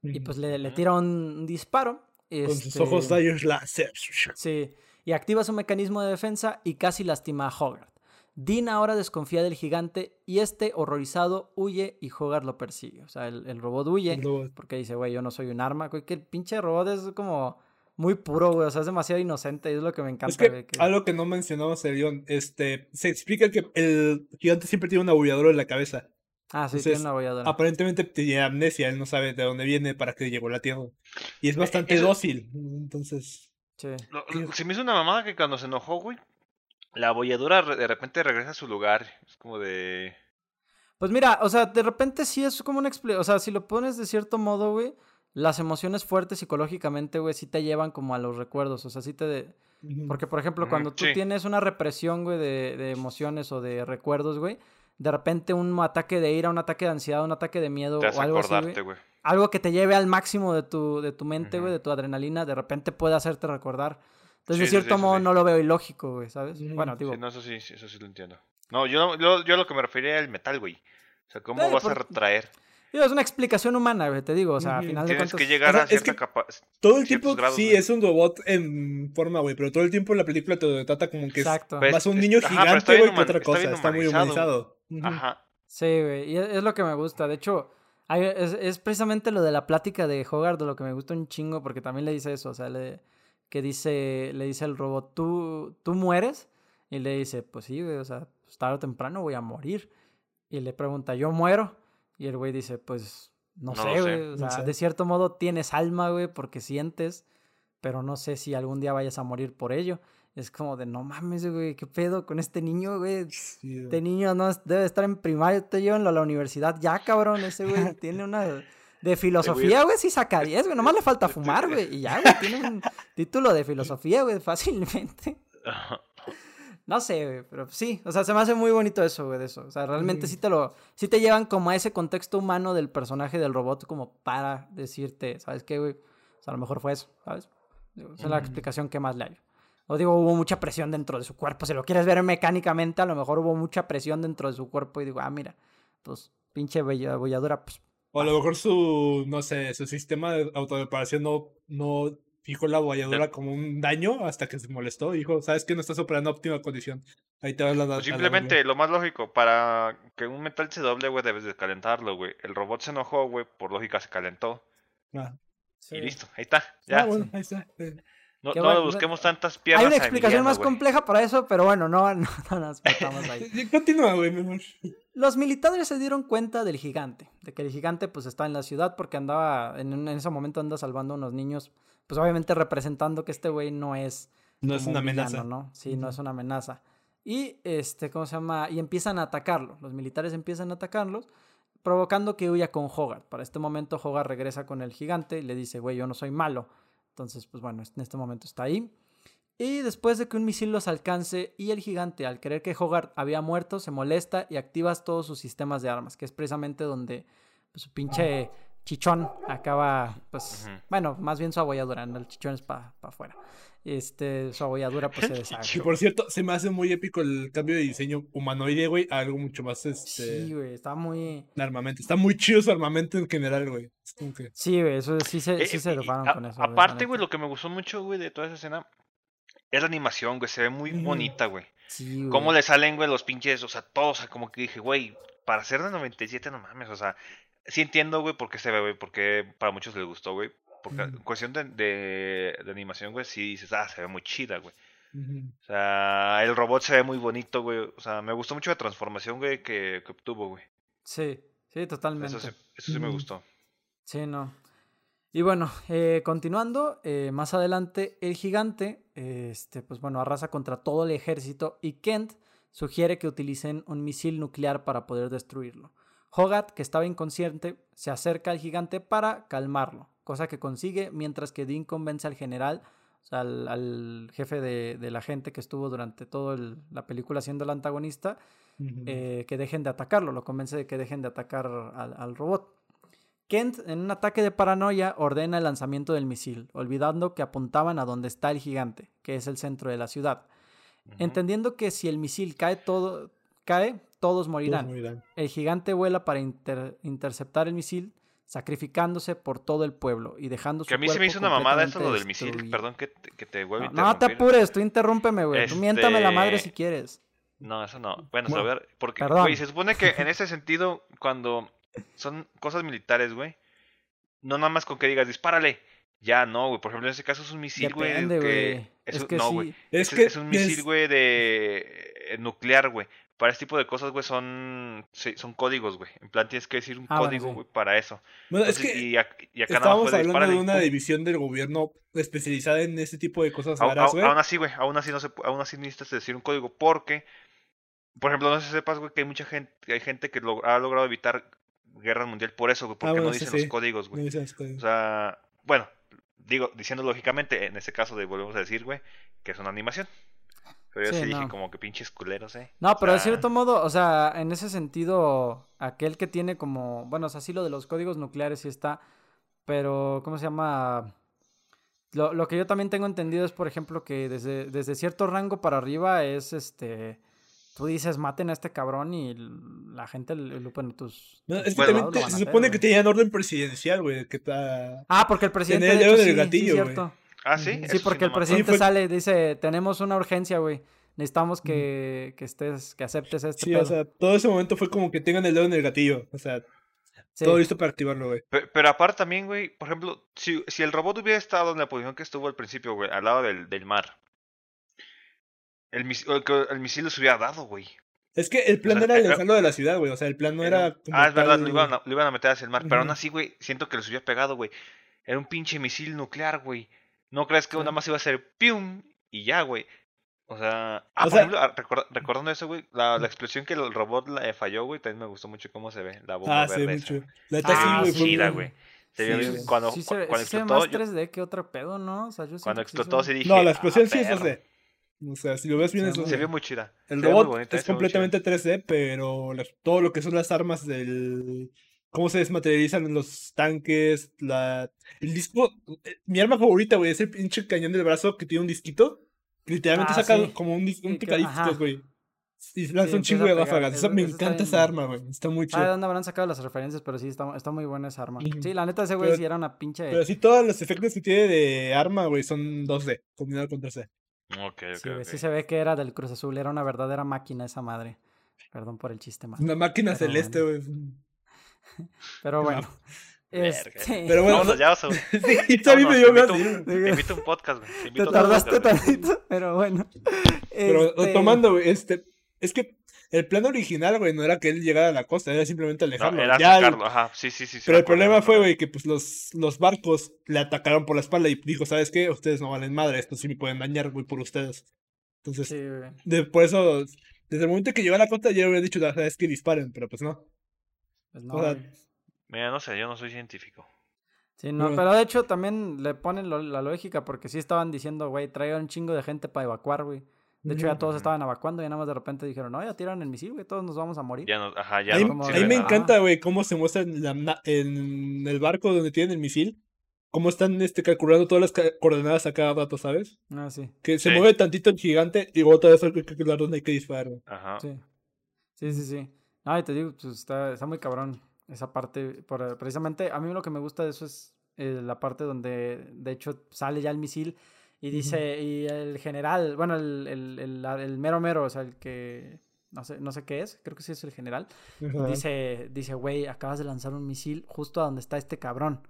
Y pues le, le tira un, disparo. Con sus ojos este rayos láser. Sí y activa su mecanismo de defensa y casi lastima a Hogarth. Dean ahora desconfía del gigante y este, horrorizado, huye y Hogarth lo persigue. O sea, el, robot huye porque dice, güey, yo no soy un arma. que el pinche robot es como muy puro, güey. O sea, es demasiado inocente. Es lo que me encanta. Es que, algo que no mencionamos, Elion, este, se explica que el gigante siempre tiene un abullador en la cabeza. Ah, sí, tiene una abulladora. Aparentemente tiene amnesia, él no sabe de dónde viene, para qué llegó a la Tierra. Y es eh, bastante dócil. Entonces. Se me hizo una mamada que cuando se enojó, güey, la bolladura de repente regresa a su lugar. Es como de. Pues mira, o sea, de repente sí es como una. O sea, si lo pones de cierto modo, güey, las emociones fuertes psicológicamente, güey, sí te llevan como a los recuerdos. O sea, sí te. Porque, por ejemplo, cuando tú tienes una represión, güey, de, de emociones o de recuerdos, güey, de repente un ataque de ira, un ataque de ansiedad, un ataque de miedo o algo así, güey algo que te lleve al máximo de tu, de tu mente, güey, de tu adrenalina, de repente puede hacerte recordar. Entonces, de cierto modo, no lo veo ilógico, güey, ¿sabes? Bueno, digo. no, eso sí, eso sí lo entiendo. No, yo, yo, yo lo que me refería era el metal, güey. O sea, ¿cómo vas a retraer? Digo, es una explicación humana, güey, te digo. O sea, al final de cuentas. que llegar a cierta capa... Todo el tiempo, sí, es un robot en forma, güey, pero todo el tiempo en la película te trata como que Exacto. es más un niño gigante, güey, que otra cosa. Está, muy humanizado. Ajá. Sí, güey, y es lo que me gusta. De hecho, es, precisamente lo de la plática de Hogarth, lo que me gusta un chingo, porque también le dice eso, o sea, le, que dice, le dice al robot, ¿tú, tú mueres? Y le dice, pues sí, güey, o sea, pues tarde o temprano voy a morir. Y le pregunta, ¿yo muero? Y el güey dice, pues no, sé, güey, o sea, de cierto modo tienes alma, güey, porque sientes, pero no sé si algún día vayas a morir por ello. Es como de, no mames, güey, ¿qué pedo con este niño, güey? este niño no debe estar en primaria, te llevan a la universidad ya, cabrón. Ese güey (laughs) tiene una... De filosofía, güey, sí saca 10, güey. Nomás le falta fumar, güey. Y ya, güey, tiene un título de filosofía, güey, fácilmente. No sé, güey, pero sí. O sea, se me hace muy bonito eso, güey, de eso. O sea, realmente sí te lo... Sí te llevan como a ese contexto humano del personaje del robot como para decirte, ¿sabes qué, güey? O sea, a lo mejor fue eso, ¿sabes? esa es la explicación que más le hay. O digo, hubo mucha presión dentro de su cuerpo. Si lo quieres ver mecánicamente, a lo mejor hubo mucha presión dentro de su cuerpo y digo, ah, mira, pues pinche bolladura, pues. O a lo mejor su, no sé, su sistema de autodeparación no, no fijó la bolladura como un daño hasta que se molestó. Dijo, sabes que no estás operando en óptima condición. Ahí te vas la pues Simplemente, lo más lógico, para que un metal se doble, güey, debes de calentarlo, güey. El robot se enojó, güey, por lógica se calentó. Ah. Y listo, ahí está. Ya. Ah, bueno, ahí está. No, no busquemos tantas piernas. Hay una explicación más compleja para eso, pero bueno, no, no, no nos metamos ahí. Continúa, güey, mejor. Los militares se dieron cuenta del gigante, de que el gigante pues está en la ciudad porque andaba, en, en ese momento anda salvando a unos niños, pues obviamente representando que este güey no es... No es una amenaza. ¿no? Sí, no es una amenaza. Y, este, ¿cómo se llama? Y empiezan a atacarlo. Los militares empiezan a atacarlos, provocando que huya con Hogarth. Para este momento Hogarth regresa con el gigante y le dice, güey, yo no soy malo entonces, pues bueno, en este momento está ahí. Y después de que un misil los alcance y el gigante, al creer que Hogarth había muerto, se molesta y activas todos sus sistemas de armas, que es precisamente donde pues, su pinche chichón acaba, pues, bueno, más bien su abolladura, el chichón es para afuera este, su abolladura pues se (laughs) deshaga. Y por cierto, se me hace muy épico el cambio de diseño humanoide, güey, a algo mucho más, este... Sí, güey, está muy... Armamento, está muy chido su armamento en general, güey. Sí, güey, eso sí se, sí se robaron con eso. Aparte, güey, lo que me gustó mucho, güey, de toda esa escena es la animación, güey, se ve muy bonita, güey. Sí, güey. Cómo le salen, güey, los pinches, o sea, todos, o sea, como que dije, güey, para ser de 97 no mames, o sea, sí entiendo, güey, por qué se ve, güey, porque para muchos les gustó, güey, porque en cuestión de, de, animación, güey, sí dices, ah, se ve muy chida, güey. O sea, el robot se ve muy bonito, güey. O sea, me gustó mucho la transformación, güey, que, que obtuvo, güey. Sí, sí, totalmente. Eso sí, eso sí me gustó. Sí, no. Y bueno, eh, continuando, eh, más adelante, el gigante, este, pues bueno, arrasa contra todo el ejército y Kent sugiere que utilicen un misil nuclear para poder destruirlo. Hogarth, que estaba inconsciente, se acerca al gigante para calmarlo, cosa que consigue mientras que Dean convence al general, o sea, al, jefe de, la gente que estuvo durante toda la película siendo el antagonista, eh, que dejen de atacarlo, lo convence de que dejen de atacar al, robot. Kent, en un ataque de paranoia, ordena el lanzamiento del misil, olvidando que apuntaban a donde está el gigante, que es el centro de la ciudad. Entendiendo que si el misil cae todo, cae, todos morirán. El gigante vuela para interceptar el misil, sacrificándose por todo el pueblo y dejando su Que a mí se me hizo una mamada eso lo del misil. Perdón que te, que te vuelva no, no te apures, tú interrúmpeme, güey. Tú miéntame la madre si quieres. No, eso no. Bueno, a ver, porque, güey, se supone que en ese sentido, cuando son cosas militares, güey, no nada más con que digas, dispárale. Ya, no, güey. Por ejemplo, en ese caso es un misil, güey. Es, que no, güey. Es, es, un misil, güey, de eh, nuclear, güey para este tipo de cosas, güey, son, son códigos, güey. En plan, tienes que decir un ah, código, güey, para eso. Bueno, es que y, acá estábamos hablando de una división del gobierno especializada en este tipo de cosas raras, güey. Aún así, güey, aún así, no se, aún así necesitas decir un código porque, por ejemplo, no sé si sepas, güey, que hay mucha gente, hay gente que ha logrado evitar guerra mundial por eso, güey, ah, porque no dicen los códigos, güey. O sea, bueno, digo, diciendo lógicamente, en ese caso de volvemos a decir, güey, que es una animación. Pero yo sí, dije como que pinches culeros, ¿eh? No, pero de cierto modo, o sea, en ese sentido, aquel que tiene como, bueno, o sea, sí lo de los códigos nucleares sí está, pero, ¿cómo se llama? Lo, lo que yo también tengo entendido es, por ejemplo, que desde, desde cierto rango para arriba es, este, tú dices, maten a este cabrón y la gente, bueno, tus... No, es que también se supone que tenían orden presidencial, güey, que está... Ah, porque el presidente... Tiene el dedo del gatillo. Ah, sí. Sí, porque el presidente sale y dice, tenemos una urgencia, güey. Necesitamos que, que, estés, que aceptes este Sí, o sea, todo ese momento fue como que tengan el dedo en el gatillo. O sea, todo listo para activarlo, güey. Pero, aparte también, güey, por ejemplo, si, si el robot hubiera estado en la posición que estuvo al principio, güey, al lado del, del mar, el, el misil los hubiera dado, güey. Es que el plan era alejarlo de la ciudad, güey. O sea, el plan no era. ah, es verdad, lo iban, a, lo iban a meter hacia el mar. Pero aún así, güey, siento que los hubiera pegado, güey. Era un pinche misil nuclear, güey. No crees que nada más iba a ser pium y ya, güey. O sea, ah, por ejemplo, ah, recordando eso, güey, la, explosión que el robot le falló, güey, también me gustó mucho cómo se ve la bomba ah, verde. mucho. La ah, sí, güey. Se vio cuando, sí, se, cuando explotó. más 3D que otro pedo, ¿no? O sea, yo cuando explotó se dije. No, la explosión sí es 2D. O sea, si lo ves bien, se, es se vio muy chida. El robot es completamente 3D, pero todo lo que son las armas del cómo se desmaterializan los tanques, la... El disco... Eh, mi arma favorita, güey, es el pinche cañón del brazo que tiene un disquito. Literalmente ah, saca como un, un picadito, güey. Y lanza un chingo de ráfagas. me encanta esa arma, güey. Está muy chido. Ah, de dónde habrán sacado las referencias, pero sí, está, está muy buena esa arma. Sí, la neta, ese güey sí era una pinche. Pero sí, todos los efectos que tiene de arma, güey, son 2D, combinado con 3D. Ok, ok. Sí, sí se ve que era del Cruz Azul, era una verdadera máquina esa madre. Perdón por el chiste, man. Una máquina celeste, güey. Pero bueno. (laughs) Este... Pero bueno, ya (laughs) sí, a mí me dio Te invito a un podcast, güey. (laughs) Te, tardaste tantito, pero bueno. Pero este... tomando, güey, este, es que el plan original, güey, no era que él llegara a la costa, era simplemente alejarlo. No, era sacarlo, ajá, sí, sí, sí. Pero el problema fue, güey, que pues los, los barcos le atacaron por la espalda y dijo, ¿sabes qué? Ustedes no valen madre, esto sí me pueden dañar, güey, por ustedes. Entonces, sí, de, por eso, desde el momento que llegó a la costa ya había dicho, ¿sabes qué? Disparen, pero pues no. Pues no, o sea, Mira, no sé, yo no soy científico. Sí, no, pero de hecho también le ponen la lógica porque sí estaban diciendo, güey, traigan un chingo de gente para evacuar, güey. De hecho, ya todos estaban evacuando y nada más de repente dijeron, no, ya tiran el misil, güey, todos nos vamos a morir. Ya no, ajá, ya ahí, ahí me encanta, güey, cómo se muestra en, el barco donde tienen el misil, cómo están este, calculando todas las coordenadas a cada rato, ¿sabes? Ah, sí. Que se mueve tantito el gigante y otra vez hay que calcular dónde hay que disparar, Ajá. Sí. Sí, sí, sí. No, te digo, pues está, está muy cabrón esa parte. Por, precisamente, a mí lo que me gusta de eso es eh, la parte donde, de hecho, sale ya el misil y dice, y el general, bueno, el, el, el, el, mero mero, o sea, el que no sé, no sé qué es, creo que sí es el general. Dice, dice, güey, acabas de lanzar un misil justo a donde está este cabrón.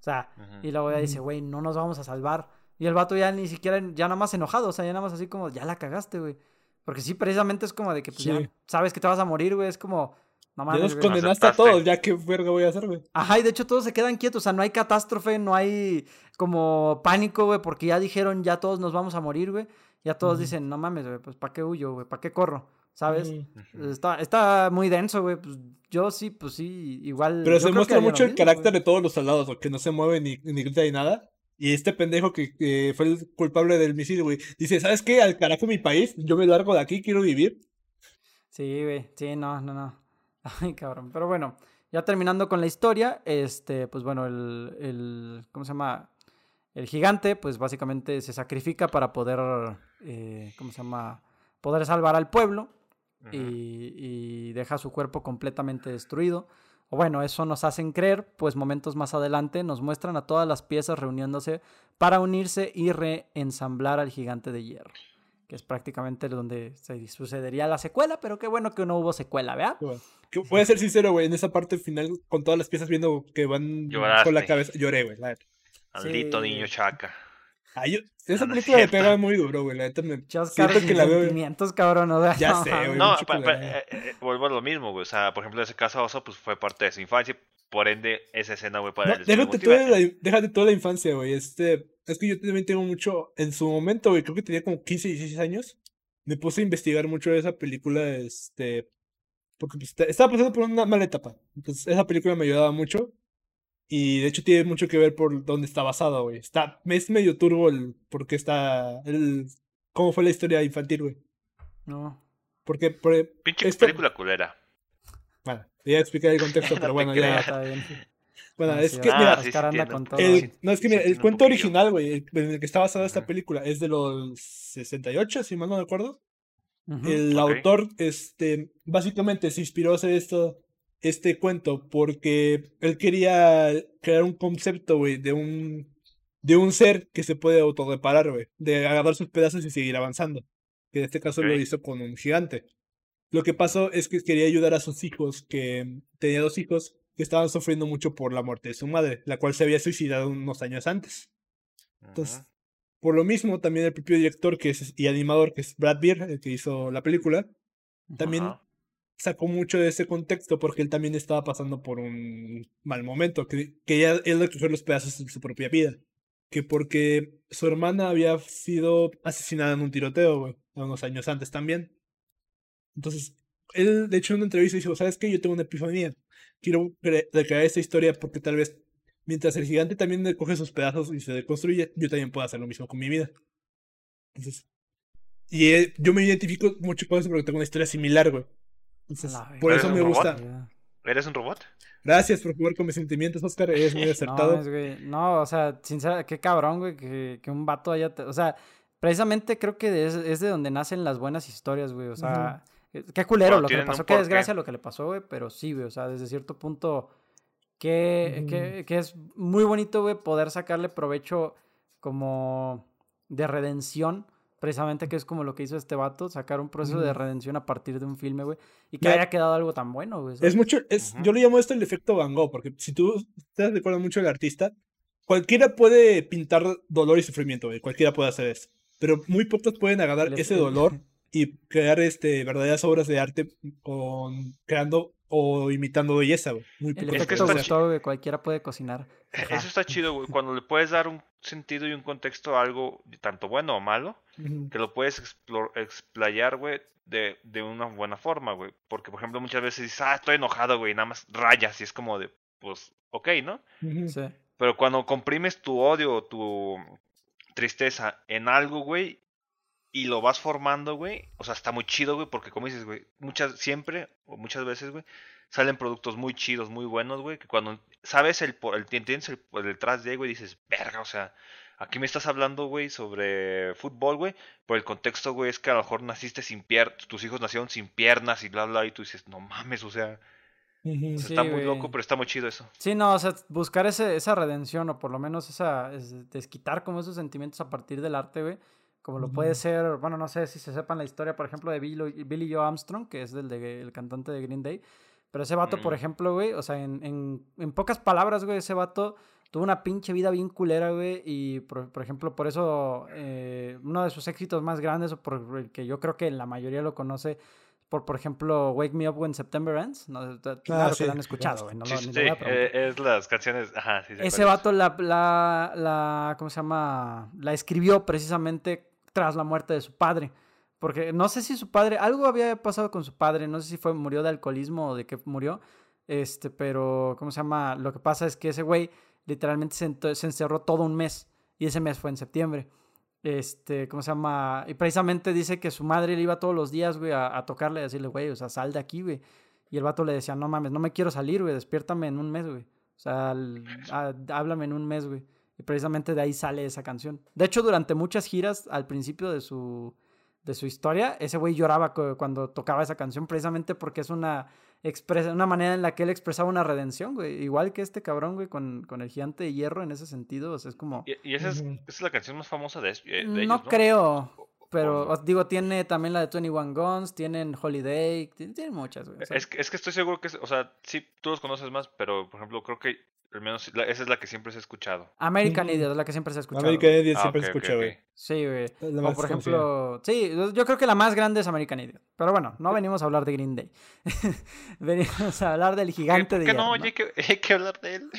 O sea, y luego ya dice, güey, no nos vamos a salvar. Y el vato ya ni siquiera, ya nada más enojado, o sea, ya nada más así como, ya la cagaste, güey. Porque sí, precisamente es como de que pues, ya sabes que te vas a morir, güey, es como, no mames, ya nos condenaste a todos, ya qué verga voy a hacer, güey. Ajá, y de hecho todos se quedan quietos, o sea, no hay catástrofe, no hay como pánico, güey, porque ya dijeron, ya todos nos vamos a morir, güey. Ya todos dicen, no mames, güey, pues ¿para qué huyo, güey? ¿Para qué corro? ¿Sabes? está, está muy denso, güey. Pues yo sí, pues sí, igual. Pero se muestra mucho el carácter de todos los soldados, que no se mueven ni, ni grita ni nada. Y este pendejo que, fue el culpable del misil, güey, dice, ¿sabes qué? Al carajo mi país, yo me largo de aquí, quiero vivir. Sí, güey, sí, no, no, no. (laughs) Ay, cabrón. Pero bueno, ya terminando con la historia, este, pues bueno, el, el ¿cómo se llama? El gigante, pues básicamente se sacrifica para poder, eh, ¿cómo se llama? Poder salvar al pueblo y, y, deja su cuerpo completamente destruido. O bueno, eso nos hacen creer, pues momentos más adelante nos muestran a todas las piezas reuniéndose para unirse y reensamblar al gigante de hierro que es prácticamente donde se sucedería la secuela, pero qué bueno que no hubo secuela, ¿verdad? Voy a ser sincero, güey, en esa parte final, con todas las piezas viendo que van con la cabeza, lloré, güey. Maldito niño chaca. Ay, esa película me pega muy duro, güey. La neta me siento que la veo. cabrón, o sea, Ya sé, güey. No, eh, eh, vuelvo a lo mismo, güey. O sea, por ejemplo, ese caso Oso, pues fue parte de su infancia. Por ende, esa escena, güey, para no, déjate, toda la, déjate toda la infancia, güey. Este, es que yo también tengo mucho. En su momento, güey, creo que tenía como 15, 16 años. Me puse a investigar mucho de esa película, este. Porque pues, estaba pasando por una mala etapa. Entonces, esa película me ayudaba mucho. Y de hecho tiene mucho que ver por dónde está basado, güey. Está, es medio turbo el por qué está. El, cómo fue la historia infantil, güey. No. Porque. Por, Pinche película culera. Bueno, voy a explicar el contexto, (laughs) pero bueno, ya. Está bien. Bueno, es que, mira, el, no, es que mira, el cuento original, güey, en el que está basada esta película, es de los 68, si mal no me acuerdo. El autor, este, básicamente se inspiró a hacer esto, este cuento porque él quería crear un concepto, güey, de un, de un ser que se puede autorreparar, güey, de agarrar sus pedazos y seguir avanzando. Que en este caso lo hizo con un gigante. Lo que pasó es que quería ayudar a sus hijos, que tenía dos hijos que estaban sufriendo mucho por la muerte de su madre, la cual se había suicidado unos años antes. Entonces, por lo mismo, también el propio director que es, y animador, que es Brad Beer, el que hizo la película, también sacó mucho de ese contexto porque él también estaba pasando por un mal momento, que, que ya él recogió los pedazos de su propia vida. Que porque su hermana había sido asesinada en un tiroteo, güey, unos años antes también. Entonces, él, de hecho, en una entrevista dijo, ¿sabes qué? Yo tengo una epifanía. Quiero recrear esta historia porque tal vez mientras el gigante también coge sus pedazos y se deconstruye, yo también puedo hacer lo mismo con mi vida. Entonces, y eh, yo me identifico mucho con eso porque tengo una historia similar, güey. Entonces, por eso me gusta. ¿Eres un robot? Gracias por jugar con mis sentimientos, Oscar. Eres muy (laughs) acertado. No, no o sea, sinceramente, qué cabrón, güey, que, que un vato haya. O sea, precisamente creo que es, es, de donde nacen las buenas historias, güey. O sea, eh, qué culero lo que le pasó, qué desgracia lo que le pasó, güey. Pero sí, güey, o sea, desde cierto punto, que, que, que es muy bonito, güey, poder sacarle provecho como de redención precisamente que es como lo que hizo este vato, sacar un proceso de redención a partir de un filme, güey, y que haya quedado algo tan bueno, güey. Es mucho, es, yo le llamo esto el efecto Van Gogh, porque si tú te das de mucho del artista, cualquiera puede pintar dolor y sufrimiento, güey, cualquiera puede hacer eso, pero muy pocos pueden agarrar ese dolor (laughs) y crear este, verdaderas obras de arte con, creando o imitando belleza, güey. Muy poco. Es que cualquiera puede cocinar. Eso está chido, güey. Cuando le puedes dar un sentido y un contexto a algo, tanto bueno o malo, que lo puedes explayar, güey, de, de una buena forma, güey. Porque, por ejemplo, muchas veces dices, ah, estoy enojado, güey, nada más rayas y es como de, pues, ok, ¿no? Sí. Pero cuando comprimes tu odio o tu tristeza en algo, güey, y lo vas formando, güey, o sea, está muy chido, güey, porque como dices, güey, muchas, siempre, o muchas veces, güey, salen productos muy chidos, muy buenos, güey, que cuando sabes el, el entiendes el, detrás de, güey, dices, verga, o sea, aquí me estás hablando, güey, sobre fútbol, güey, pero el contexto, güey, es que a lo mejor naciste sin piernas, tus hijos nacieron sin piernas y bla, bla, y tú dices, no mames, o sea, está muy loco, pero está muy chido eso. Sí, no, o sea, buscar ese, esa redención o por lo menos esa, desquitar como esos sentimientos a partir del arte, güey como lo puede ser, bueno, no sé si se sepan la historia, por ejemplo, de Billy, Billy Joe Armstrong, que es del de, el cantante de Green Day. Pero ese vato, por mm. ejemplo, güey, o sea, en, en, en, pocas palabras, güey, ese vato tuvo una pinche vida bien culera, güey. Y, por, por ejemplo, por eso eh, uno de sus éxitos más grandes, o por el que yo creo que la mayoría lo conoce, por, por ejemplo, Wake Me Up When September Ends. No, ah, claro que lo han escuchado, güey. No sí, sí, eh, es las canciones. Ajá, sí, Ese vato la, la, la, ¿cómo se llama? La escribió precisamente tras la muerte de su padre. Porque no sé si su padre, algo había pasado con su padre, no sé si fue, murió de alcoholismo o de qué murió, este, pero, ¿cómo se llama? Lo que pasa es que ese güey literalmente se, se encerró todo un mes y ese mes fue en septiembre. Este, ¿cómo se llama? Y precisamente dice que su madre le iba todos los días, güey, a, tocarle y decirle, güey, o sea, sal de aquí, güey. Y el vato le decía, no mames, no me quiero salir, güey, despiértame en un mes, güey. O sea, háblame en un mes, güey. Y precisamente de ahí sale esa canción. De hecho, durante muchas giras, al principio de su, de su historia, ese güey lloraba cuando tocaba esa canción, precisamente porque es una, expresa, una manera en la que él expresaba una redención, güey. Igual que este cabrón, güey, con, con el gigante de hierro en ese sentido. O sea, es como. ¿Y, esa, es, esa, es, la canción más famosa de, de ellos, no, creo. Pero digo, tiene también la de 21 Guns, tienen Holiday, tienen, muchas, güey. es, que, es que estoy seguro que, o sea, sí, tú los conoces más, pero por ejemplo, creo que al menos esa es la que siempre se ha escuchado. American Idiot es la que siempre se ha escuchado. American Idiot siempre se escucha, güey. Sí, güey. O por ejemplo, sí, yo creo que la más grande es American Idiot. Pero bueno, no venimos a hablar de Green Day. (laughs) venimos a hablar del gigante de qué no, hay que, (laughs) hay que hablar de él.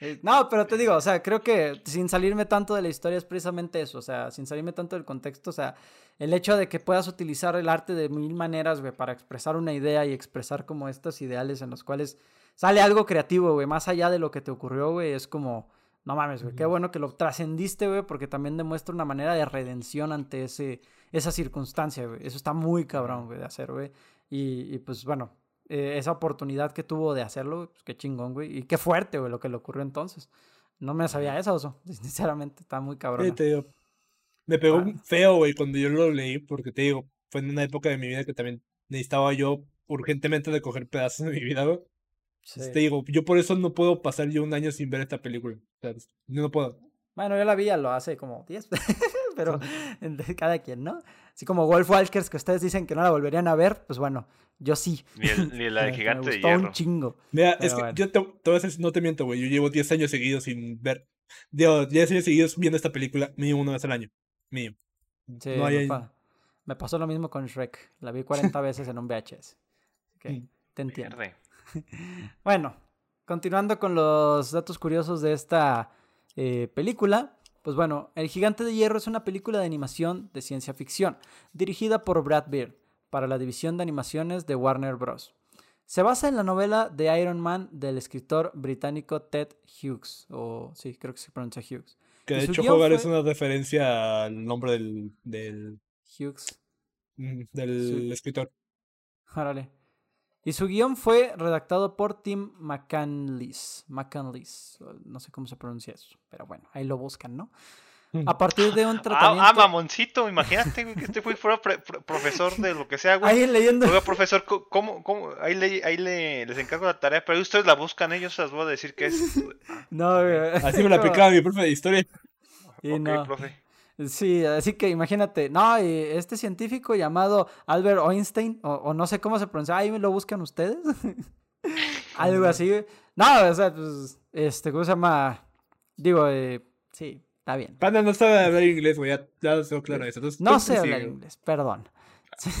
Eh, no, pero te digo, o sea, creo que sin salirme tanto de la historia es precisamente eso. O sea, sin salirme tanto del contexto, o sea, el hecho de que puedas utilizar el arte de mil maneras, güey, para expresar una idea y expresar como estos ideales en los cuales sale algo creativo, güey, más allá de lo que te ocurrió, güey, es como, no mames, güey, qué bueno que lo trascendiste, güey, porque también demuestra una manera de redención ante ese, esa circunstancia, güey. Eso está muy cabrón, güey, de hacer, güey. Y, pues bueno, eh, esa oportunidad que tuvo de hacerlo, pues qué chingón, güey. Y qué fuerte, güey, lo que le ocurrió entonces. No me sabía eso, oso. (laughs) Sinceramente, está muy cabrón. me pegó ah. feo, güey, cuando yo lo leí, porque te digo, fue en una época de mi vida que también necesitaba yo urgentemente de coger pedazos de mi vida, güey. Te digo, yo por eso no puedo pasar yo un año sin ver esta película. O sea, no puedo. Bueno, yo la vi, lo hace como 10, (laughs) pero cada quien, ¿no? Así como Wolf Walkers, que ustedes dicen que no la volverían a ver, pues bueno, yo sí. Ni, la (laughs) de Gigante me gustó de Hierro. un chingo. Mira, es que yo te, voy a decir, no te miento, güey, yo llevo 10 años seguidos sin ver, digo, 10 años seguidos viendo esta película, mínimo una vez al año, mínimo. Sí, no hay... me pasó lo mismo con Shrek, la vi 40 veces en un VHS. Okay, mm. te entiendo. (laughs) bueno, continuando con los datos curiosos de esta eh, película. Pues bueno, El Gigante de Hierro es una película de animación de ciencia ficción, dirigida por Brad Bird, para la división de animaciones de Warner Bros. Se basa en la novela de Iron Man del escritor británico Ted Hughes, o sí, creo que se pronuncia Hughes. Que de hecho jugar es una referencia al nombre del, del Hughes. Mm, del escritor. Árale. Y su guion fue redactado por Tim McCanless. McCanless. No sé cómo se pronuncia eso, pero bueno, ahí lo buscan, ¿no? Mm. A partir de un ah, tratamiento. Ah, mamoncito, imagínate que este güey fuera profesor de lo que sea, güey. Ahí leyendo. Oiga, profesor, ¿cómo, cómo? Ahí, le, ahí le, les encargo la tarea, pero ustedes la buscan, ellos las voy a decir que es. (laughs) no, güey. Así me la aplicaba mi profe de historia. Y no. profe. Sí, así que imagínate, no, este científico llamado Albert Einstein, o, no sé cómo se pronuncia, ahí me lo buscan ustedes. (laughs) Algo así. No, o sea, pues, este, ¿cómo se llama? Digo, eh, sí, está bien. Panda no sabe hablar inglés, güey, ya, ya tengo claro eso. no sé hablar inglés, perdón.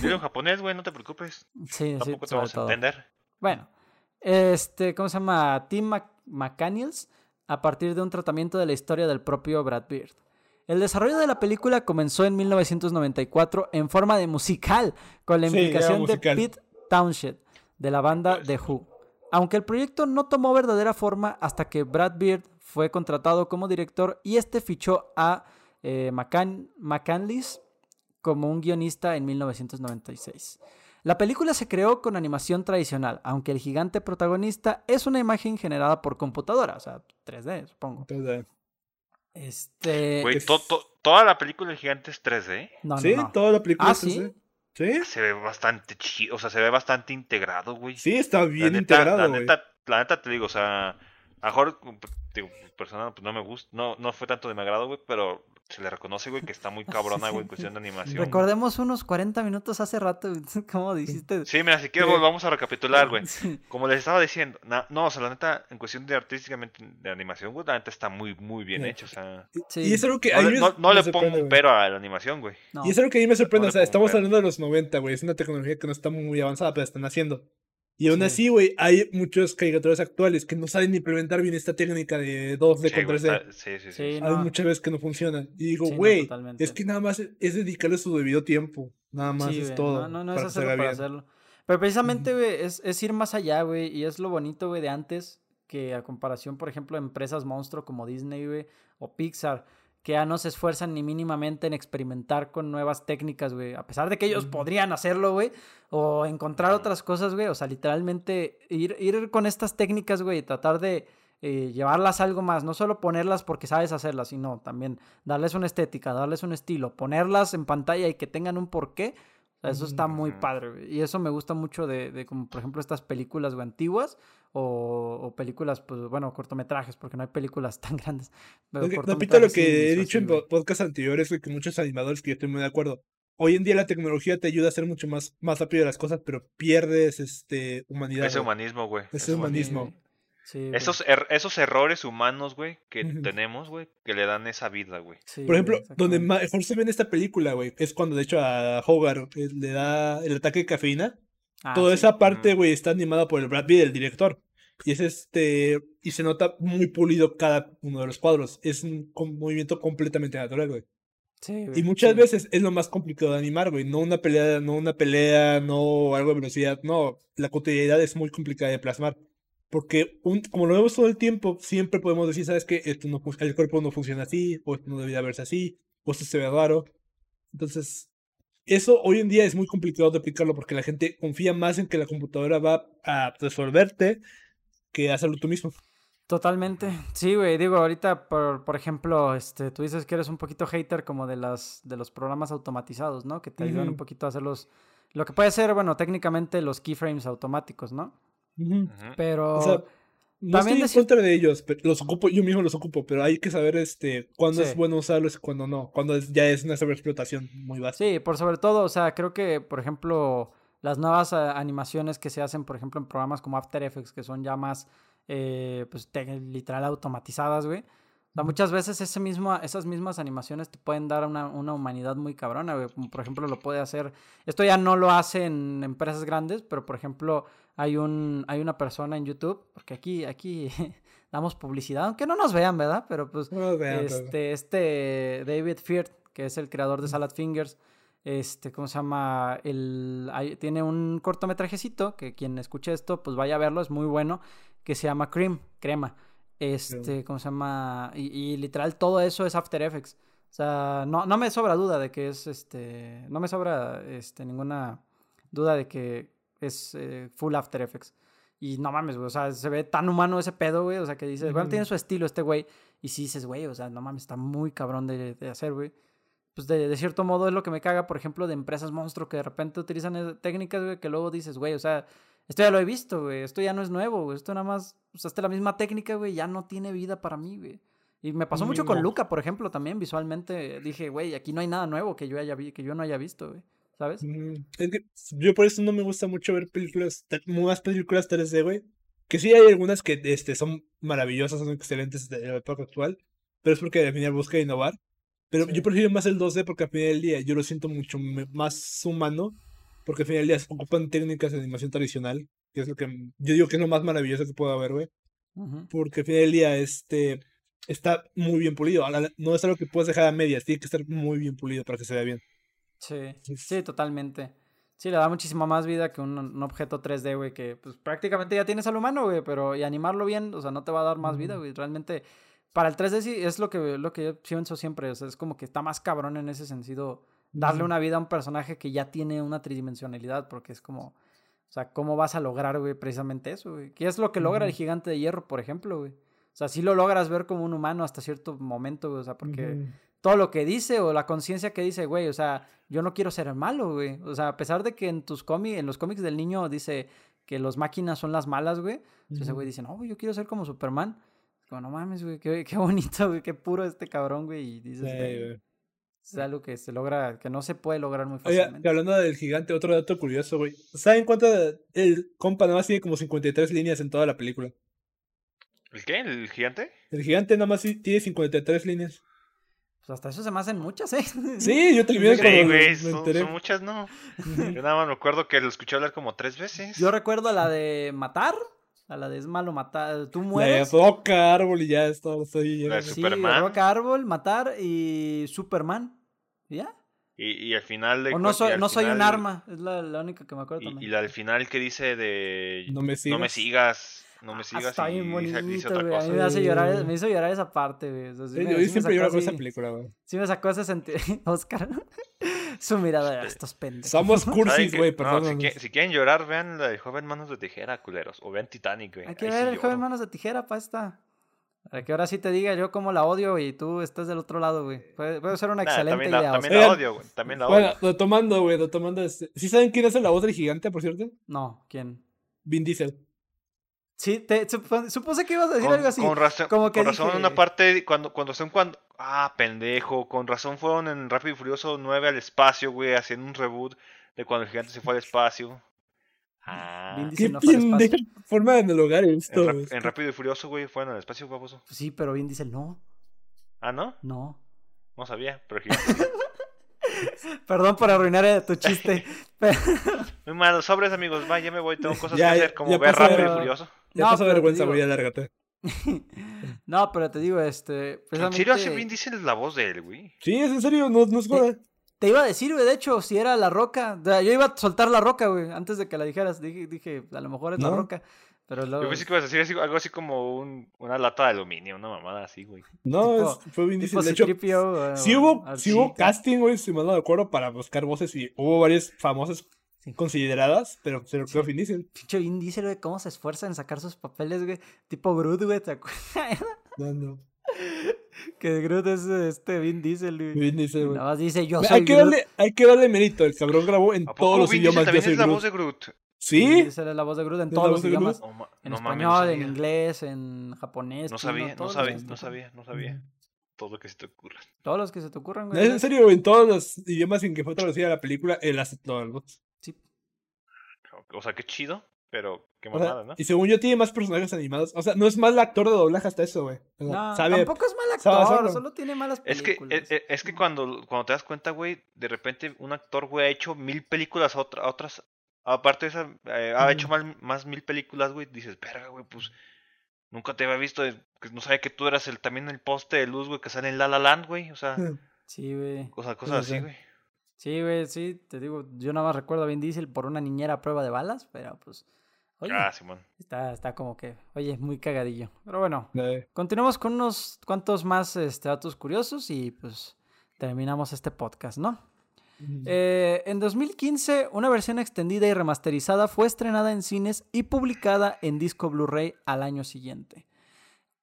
Dilo en japonés, güey, no te preocupes. Sí, Tampoco te vamos a entender. Bueno, este, ¿cómo se llama? Tim McCaniels, a partir de un tratamiento de la historia del propio Brad Beard. El desarrollo de la película comenzó en 1994 en forma de musical, con la implicación de Pete Townshend, de la banda The Who. Aunque el proyecto no tomó verdadera forma hasta que Brad Beard fue contratado como director y este fichó a eh, como un guionista en 1996. La película se creó con animación tradicional, aunque el gigante protagonista es una imagen generada por computadora, o sea, 3D, supongo. 3D. Este. Güey, toda la película del gigante es 3D. No, sí, toda la película ¿Ah, es 3D. ¿Sí? Se ve bastante chido, o sea, se ve bastante integrado, güey. Sí, está bien integrado, la neta, la neta te digo, o sea, a lo mejor, digo, personal, pues no me gusta, no, no fue tanto de mi agrado, güey, pero se le reconoce, güey, que está muy (laughs) cabrona, güey, en cuestión de animación. Recordemos unos 40 minutos hace rato, (laughs) ¿cómo dijiste? Sí, mira, si quieres vamos a recapitular, güey. (laughs) Como les estaba diciendo, no, o sea, la neta, en cuestión de artísticamente de animación, güey, la neta está muy, muy bien hecho, o sea. Y es algo que no, le pongo un pero a la animación, güey. Y es algo que a mí me sorprende, o sea, estamos hablando de los 90, güey, es una tecnología que no está muy avanzada, pero están haciendo. Y aún así, güey, hay muchos caricaturas actuales que no saben implementar bien esta técnica de 2D con 3D. Sí, sí, sí. Hay muchas veces que no funcionan. Y digo, güey, es que nada más es dedicarle su debido tiempo. Nada más es todo. No, no, es hacerlo para hacerlo. Pero precisamente, güey, es, es, ir más allá, güey. Y es lo bonito, güey, de antes que a comparación, por ejemplo, de empresas monstruo como Disney, güey, o Pixar que ya no se esfuerzan ni mínimamente en experimentar con nuevas técnicas, güey. A pesar de que ellos podrían hacerlo, güey. O encontrar otras cosas, güey. O sea, literalmente ir, ir con estas técnicas, güey. Y tratar de eh, llevarlas algo más. No solo ponerlas porque sabes hacerlas, sino también darles una estética, darles un estilo. Ponerlas en pantalla y que tengan un porqué. Eso está muy padre, güey. Y eso me gusta mucho de, de como, por ejemplo, estas películas, güey, antiguas o, películas, pues bueno, cortometrajes, porque no hay películas (laughs) tan grandes. No, pita lo que he dicho en podcasts anteriores, que muchos animadores que yo estoy muy de acuerdo. Hoy en día la tecnología te ayuda a hacer mucho más, más rápido las cosas, pero pierdes este humanidad. Ese humanismo, güey. Ese, humanismo. Esos, er, esos errores humanos, güey, que tenemos, güey, que le dan esa vida, güey. Por ejemplo, donde mejor se ve en esta película, güey, es cuando de hecho a Hogarth eh, le da el ataque de cafeína Ah, Toda esa parte, güey, está animada por el Brad Pitt, el director. Y es este. Y se nota muy pulido cada uno de los cuadros. Es un, movimiento completamente natural, güey. Sí, y muchas veces es lo más complicado de animar, güey. No una pelea, no una pelea, no algo de velocidad. No, la cotidianidad es muy complicada de plasmar. Porque un, como lo vemos todo el tiempo, siempre podemos decir, ¿sabes qué? Esto no, el cuerpo no funciona así, o esto no debería verse así, o esto se ve raro. Entonces, eso hoy en día es muy complicado de aplicarlo porque la gente confía más en que la computadora va a resolverte que hacerlo tú mismo. Totalmente. Sí, güey. Digo, ahorita, por, por ejemplo, este, tú dices que eres un poquito hater como de las de los programas automatizados, ¿no? Que te ayudan un poquito a hacer los... Lo que puede ser, bueno, técnicamente los keyframes automáticos, ¿no? Pero... No estoy en contra de ellos, pero los ocupo, yo mismo los ocupo, pero hay que saber este cuándo es bueno usarlos y cuándo no, cuando ya es una sobreexplotación muy básica. Sí, por sobre todo, o sea, creo que, por ejemplo, las nuevas ah, animaciones que se hacen, por ejemplo, en programas como After Effects, que son ya más, eh, pues, literal automatizadas, güey. O sea, muchas veces ese mismo, esas mismas animaciones te pueden dar una, una humanidad muy cabrona, güey. Como por ejemplo lo puede hacer. Esto ya no lo hace en empresas grandes, pero por ejemplo, hay un, hay una persona en YouTube, porque aquí, aquí (laughs) damos publicidad, aunque no nos vean, ¿verdad? Pero pues, este, este David Firth, que es el creador de Salad Fingers, este, ¿cómo se llama? El, tiene un cortometrajecito, que quien escuche esto, pues vaya a verlo, es muy bueno, que se llama Cream, crema. Este, ¿cómo se llama? Y, literal todo eso es After Effects. O sea, no, no me sobra duda de que es, este, no me sobra, este, ninguna duda de que es eh, full After Effects. Y no mames, güey, o sea, se ve tan humano ese pedo, güey, o sea, que dices, bueno, tiene su estilo este güey. Y sí dices, güey, o sea, no mames, está muy cabrón de, de hacer, güey. Pues de, de, cierto modo es lo que me caga, por ejemplo, de empresas monstruo que de repente utilizan técnicas, güey, que luego dices, güey, o sea, esto ya lo he visto, güey, esto ya no es nuevo, güey, esto nada más usaste la misma técnica, güey, ya no tiene vida para mí, güey. Y me pasó mucho con Luca, por ejemplo, también visualmente. Dije, güey, aquí no hay nada nuevo que yo haya vi que yo no haya visto, güey. ¿Sabes? Es que yo por eso no me gusta mucho ver películas, más películas 3D, güey. Que sí hay algunas que este, son maravillosas, son excelentes de la época actual. Pero es porque al final busca innovar. Pero yo prefiero más el 2D porque al final del día yo lo siento mucho más humano. Porque al final se ocupan técnicas de animación tradicional. Que es lo que yo digo que es lo más maravilloso que puedo haber, güey. Porque al final del día, este está muy bien pulido. No es algo que puedes dejar a medias, tiene que estar muy bien pulido para que se vea bien. Sí, sí, totalmente. Sí, le da muchísima más vida que un, objeto 3D, güey, que pues prácticamente ya tienes al humano, güey, pero y animarlo bien, o sea, no te va a dar más vida, güey. Realmente, para el 3D sí es lo que, lo que yo pienso siempre, o sea, es como que está más cabrón en ese sentido darle una vida a un personaje que ya tiene una tridimensionalidad, porque es como, o sea, ¿cómo vas a lograr, güey, precisamente eso, güey? ¿Qué es lo que logra el gigante de hierro, por ejemplo, güey? O sea, sí lo logras ver como un humano hasta cierto momento, güey, o sea, porque todo lo que dice o la conciencia que dice, güey, o sea, yo no quiero ser malo, güey. O sea, a pesar de que en tus cómics, en los cómics del niño dice que los máquinas son las malas, güey. Ese güey dice, no, güey, yo quiero ser como Superman. Como, no mames, güey, qué, qué, bonito, güey, qué puro este cabrón, güey. Y dices, güey. Es algo que se logra, que no se puede lograr muy fácilmente. Oye, hablando del gigante, otro dato curioso, güey. ¿Saben cuánto el compa nada más tiene como 53 líneas en toda la película? ¿El qué? ¿El gigante? El gigante nada más tiene 53 líneas. Pues hasta eso se me hacen muchas, ¿eh? Sí, yo también sí, güey, son, muchas, ¿no? Yo nada más me acuerdo que lo escuché hablar como tres veces. Yo recuerdo a la de matar, a la de es malo matar, tú mueres. La de Roca Árbol y ya esto, estoy La de Superman. Roca Árbol, matar y Superman, ¿ya? Y, y al final de... O no soy, no soy un arma, es la, la, única que me acuerdo y, también. Y la del final que dice de... No me sigas. No me sigas. No me sigas. Está bien bonito, güey. A mí me, hace llorar, me hizo llorar esa parte, güey. O sea, yo siempre lloro con esa película, güey. Sí me sacó ese sentido. (laughs) Oscar. Su mirada de estos pendejos. Somos (laughs) cursis, güey, perdón. si, quieren llorar, vean la de Joven Manos de Tijera, culeros. O vean Titanic, güey. Hay que ver el Joven Manos de Tijera, pa' esta. Para que ahora sí te diga yo cómo la odio y tú estás del otro lado, güey. Puede, ser una excelente idea. también la odio, güey. También la odio. Bueno, retomando, güey, retomando este. ¿Sí saben quién es la voz del gigante, por cierto? No, ¿quién? Vin Diesel. Sí, te, supuse que ibas a decir algo así. Con razón, como que con razón una parte, cuando, cuando son cuando... Ah, pendejo, con razón fueron en Rápido y Furioso 9 al espacio, güey, haciendo un reboot de cuando el gigante se fue al espacio. Ah. Qué no pendeja forma de dialogar esto. En, en, Rápido y Furioso, güey, fueron al espacio, baboso. Sí, pero Vin Diesel no. ¿Ah, no? No. No sabía, pero el gigante... (laughs) Perdón por arruinar eh, tu chiste. (laughs) Muy malo, sobres amigos, va, ya me voy, tengo cosas que hacer, como ver Rápido y Furioso. Ya no, pasa vergüenza, voy a lárgate. (laughs) no, pero te digo, este. ¿En serio hace Vin Diesel la voz de él, güey? Sí, es en serio, no, no es joda. Te, iba a decir, güey, de hecho, si era la roca. yo iba a soltar la roca, güey, antes de que la dijeras. Dije, dije a lo mejor es la roca. Pero luego... Yo pensé que ibas a decir algo así como un, una lata de aluminio, una mamada así, güey. No, fue Vin Diesel. De hecho, sí hubo, sí hubo casting, güey, si me no de acuerdo, para buscar voces y hubo varias famosas consideradas, pero se lo creo Vin Diesel. Pinche Vin Diesel, güey, cómo se esfuerza en sacar sus papeles, güey. Tipo Groot, güey, ¿te acuerdas? (laughs) No, no. Que Groot es este Vin Diesel, güey. Vin Diesel, güey. Nada más dice, yo soy hay que Darle, hay que darle mérito, el cabrón grabó en todos los Vin idiomas. También es la voz de Groot. ¿Sí? Vin Diesel es la voz de Groot en todos los idiomas. No, en no, español, en inglés, en japonés. No sabía, no sabía, no sabía, no sabía. Todo lo que se te ocurra. Todos los que se te ocurran, güey. Es en serio, en todos los idiomas en que fue traducida la película, él hace todo el voz. O sea, qué chido, pero qué mamada, ¿no? Y según yo tiene más personajes animados. O sea, no es mal actor de doblaje hasta eso, güey. no, tampoco es mal actor, solo tiene malas películas. Es que, es, que cuando, cuando te das cuenta, güey, de repente un actor, güey, ha hecho mil películas a, otras... Aparte de esa, eh, ha hecho más, más mil películas, güey. Dices, verga, güey, pues... Nunca te había visto, no sabía que tú eras el también el poste de luz, güey, que sale en La La Land, güey. O sea... Sí, güey. Cosas, cosas así, güey. Sí, güey, sí, te digo, yo nada más recuerdo a Vin Diesel por una niñera a prueba de balas, pero pues. Oye, ah, Simón. Está, está como que, oye, muy cagadillo. Pero bueno, continuamos con unos cuantos más este, datos curiosos y pues terminamos este podcast, ¿no? Eh, en 2015, una versión extendida y remasterizada fue estrenada en cines y publicada en disco Blu-ray al año siguiente.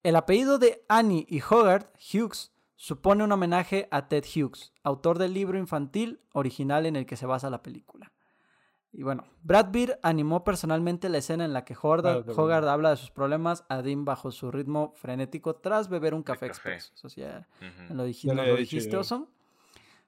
El apellido de Annie y Hogarth, Hughes, supone un homenaje a Ted Hughes, autor del libro infantil original en el que se basa la película. Y bueno, Brad Beer animó personalmente la escena en la que Hogarth, habla de sus problemas a Dean bajo su ritmo frenético tras beber un café, expreso. Eso sí, lo, dijiste, Oso.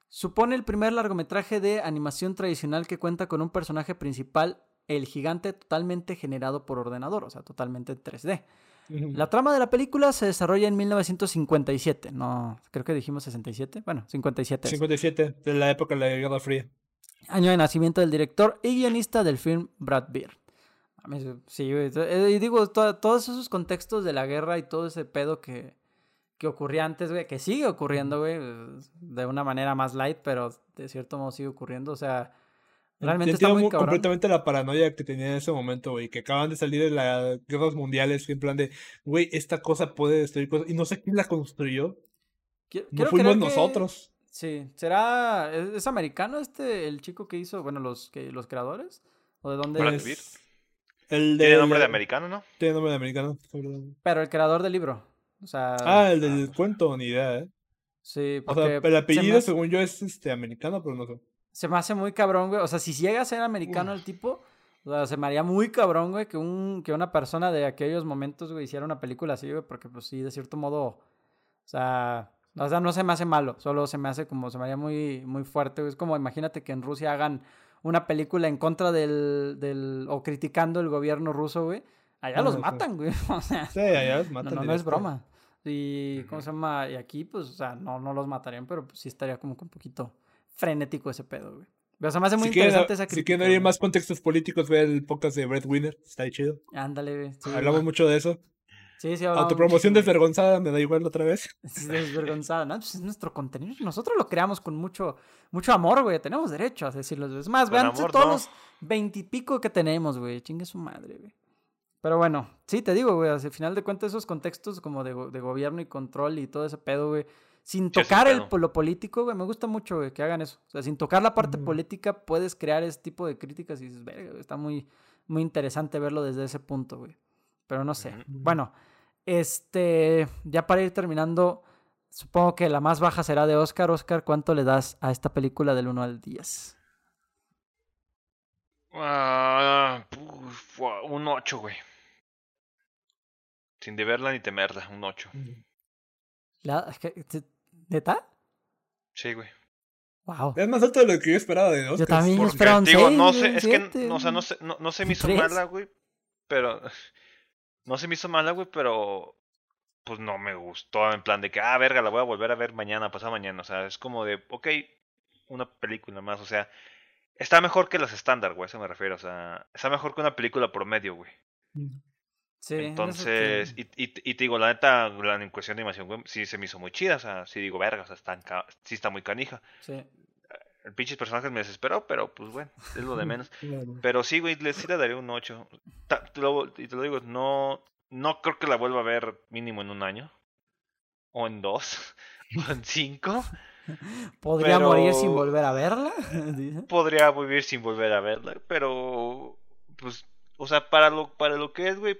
Supone el primer largometraje de animación tradicional que cuenta con un personaje principal, el gigante totalmente generado por ordenador, o sea, totalmente 3D. La trama de la película se desarrolla en 1957, no, creo que dijimos 67, bueno, 57. 57, de la época de la Guerra Fría. Año de nacimiento del director y guionista del film Brad Beard. Sí, eh, y digo, todos esos contextos de la guerra y todo ese pedo que, que ocurría antes, güey, que sigue ocurriendo, güey, de una manera más light, pero de cierto modo sigue ocurriendo, o sea, realmente está muy cabrón. completamente la paranoia que tenía en ese momento, güey, que acaban de salir de las guerras mundiales, en plan de, güey, esta cosa puede destruir cosas, y no sé quién la construyó. no fuimos nosotros. Sí, ¿será, es, americano este, el chico que hizo, bueno, los, que, los creadores? ¿O de dónde es? El de, Tiene nombre de americano, ¿no? Tiene nombre de americano. Pero el creador del libro ah, el del cuento, ni idea, ¿eh? Sí, porque. O sea, el apellido, según yo, es este americano, pero no sé. Se me hace muy cabrón, güey. O sea, si llega a ser americano el tipo, o sea, se me haría muy cabrón, güey, que, un, que una persona de aquellos momentos, güey, hiciera una película así, güey, porque, pues sí, de cierto modo. O sea, o sea, no se me hace malo, solo se me hace como, se me haría muy, muy fuerte. Es como, imagínate que en Rusia hagan una película en contra del, del o criticando el gobierno ruso, güey. Allá los matan, güey. (laughs) O sea, sí, allá los matan. no, no es broma. Y, ¿cómo se llama? Y aquí, pues, o sea, no, no los matarían, pero pues, sí estaría como que un poquito frenético ese pedo, güey. O sea, me hace muy interesante esa crítica. Si quieren oír más contextos políticos, ve el podcast de Red Winner. Está ahí chido. Ándale, güey. Hablamos mucho de eso. Sí, sí, hablamos Autopromoción desvergonzada, me da igual otra vez. (laughs) Desvergonzada, ¿no? Pues es nuestro contenido. Nosotros lo creamos con mucho, mucho amor, güey. Tenemos derecho a decirlo. Es más, vean todos los veintipico que tenemos, güey. Chingue su madre, güey. Pero bueno, sí, te digo, güey, al final de cuentas esos contextos como de, de gobierno y control y todo ese pedo, güey, sin tocar el, lo político, güey, me gusta mucho, güey, que hagan eso. O sea, sin tocar la parte política puedes crear ese tipo de críticas y dices, verga, está muy, muy interesante verlo desde ese punto, güey. Pero no sé. Bueno, este, ya para ir terminando, supongo que la más baja será de Oscar. Oscar, ¿cuánto le das a esta película del 1 al 10? Ah, un 8, güey. Sin deberla ni temerla, un 8. La, ¿Neta? Sí, güey. Wow. Es más alto de lo que yo esperaba de Oscar. Yo también esperaba un digo, no sé, es que, o sea, no, se, no, no se me hizo mala, güey, pero... (laughs) No se me hizo mala, güey, pero... Pues no me gustó, en plan de que, ah, verga, la voy a volver a ver mañana, pasado mañana. O sea, es como de, ok, una película más, o sea... Está mejor que las estándar, güey, eso me refiero. O sea, está mejor que una película promedio, güey. Mm. Entonces, y, y, y, te digo, la neta, la cuestión de animación, sí se me hizo muy chida. O sea, sí digo, verga, o sea, está, sí está muy canija. Sí. El pinche personaje me desesperó, pero pues bueno, es lo de menos. (laughs) Pero sí, güey, sí le daría un 8. y te lo digo, no, no creo que la vuelva a ver mínimo en un año. O en dos. (laughs) o en cinco. (laughs) ¿Podría morir sin volver a verla? Podría vivir sin volver a verla, pero pues o sea, para lo, para lo que es, güey,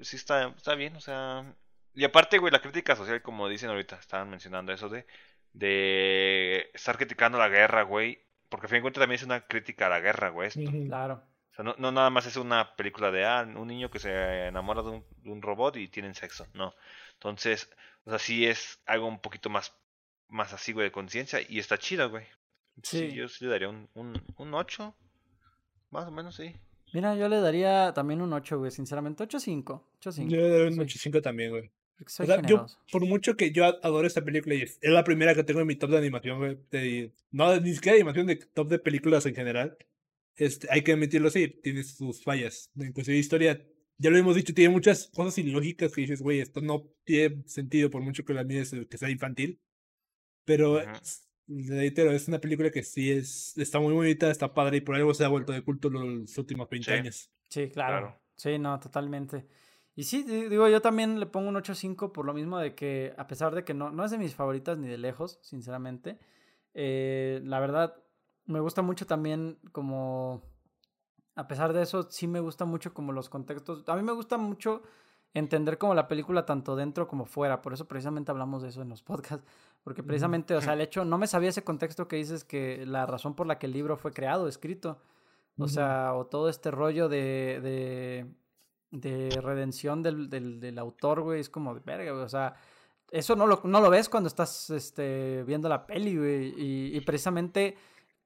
sí está, está bien, o sea. Y aparte, güey, la crítica social, como dicen ahorita, estaban mencionando eso de, de estar criticando la guerra, güey. Porque a fin de cuentas también es una crítica a la guerra, güey. Claro. O sea, no, no, nada más es una película de, ah, un niño que se enamora de un, de un robot y tienen sexo. No. Entonces, o sea, sí es algo un poquito más, más así, güey, de conciencia. Y está chida, güey. Sí. Yo sí le daría un, un, un 8. Más o menos, sí. Mira, yo le daría también un 8, güey, sinceramente. 8-5. Yo le daría un 8-5 también, güey. O sea, yo, por mucho que yo adoro esta película y es la primera que tengo en mi top de animación, güey. no, ni siquiera animación, de top de películas en general. Este, hay que admitirlo así, tiene sus fallas. Inclusive historia, ya lo hemos dicho, tiene muchas cosas ilógicas que dices, güey, esto no tiene sentido por mucho que la mires que sea infantil. Pero reitero, es una película que sí es, está muy bonita, está padre y por algo se ha vuelto de culto los últimos 20 años. Sí, claro. Sí, no, totalmente. Y sí, digo, yo también le pongo un 8.5 por lo mismo de que, a pesar de que no, no es de mis favoritas ni de lejos, sinceramente, eh, la verdad, me gusta mucho también como, a pesar de eso, sí me gusta mucho como los contextos. A mí me gusta mucho entender como la película tanto dentro como fuera. Por eso precisamente hablamos de eso en los (laughs) podcasts. Porque precisamente, o sea, el (laughs) hecho, no me sabía ese contexto que dices que la razón por la que el libro fue creado, escrito. O sea, o todo este rollo de, de, de redención del, del, del autor, güey, es como de verga, güey. O sea, eso no lo, no lo ves cuando estás este, viendo la peli, güey. Y, y, precisamente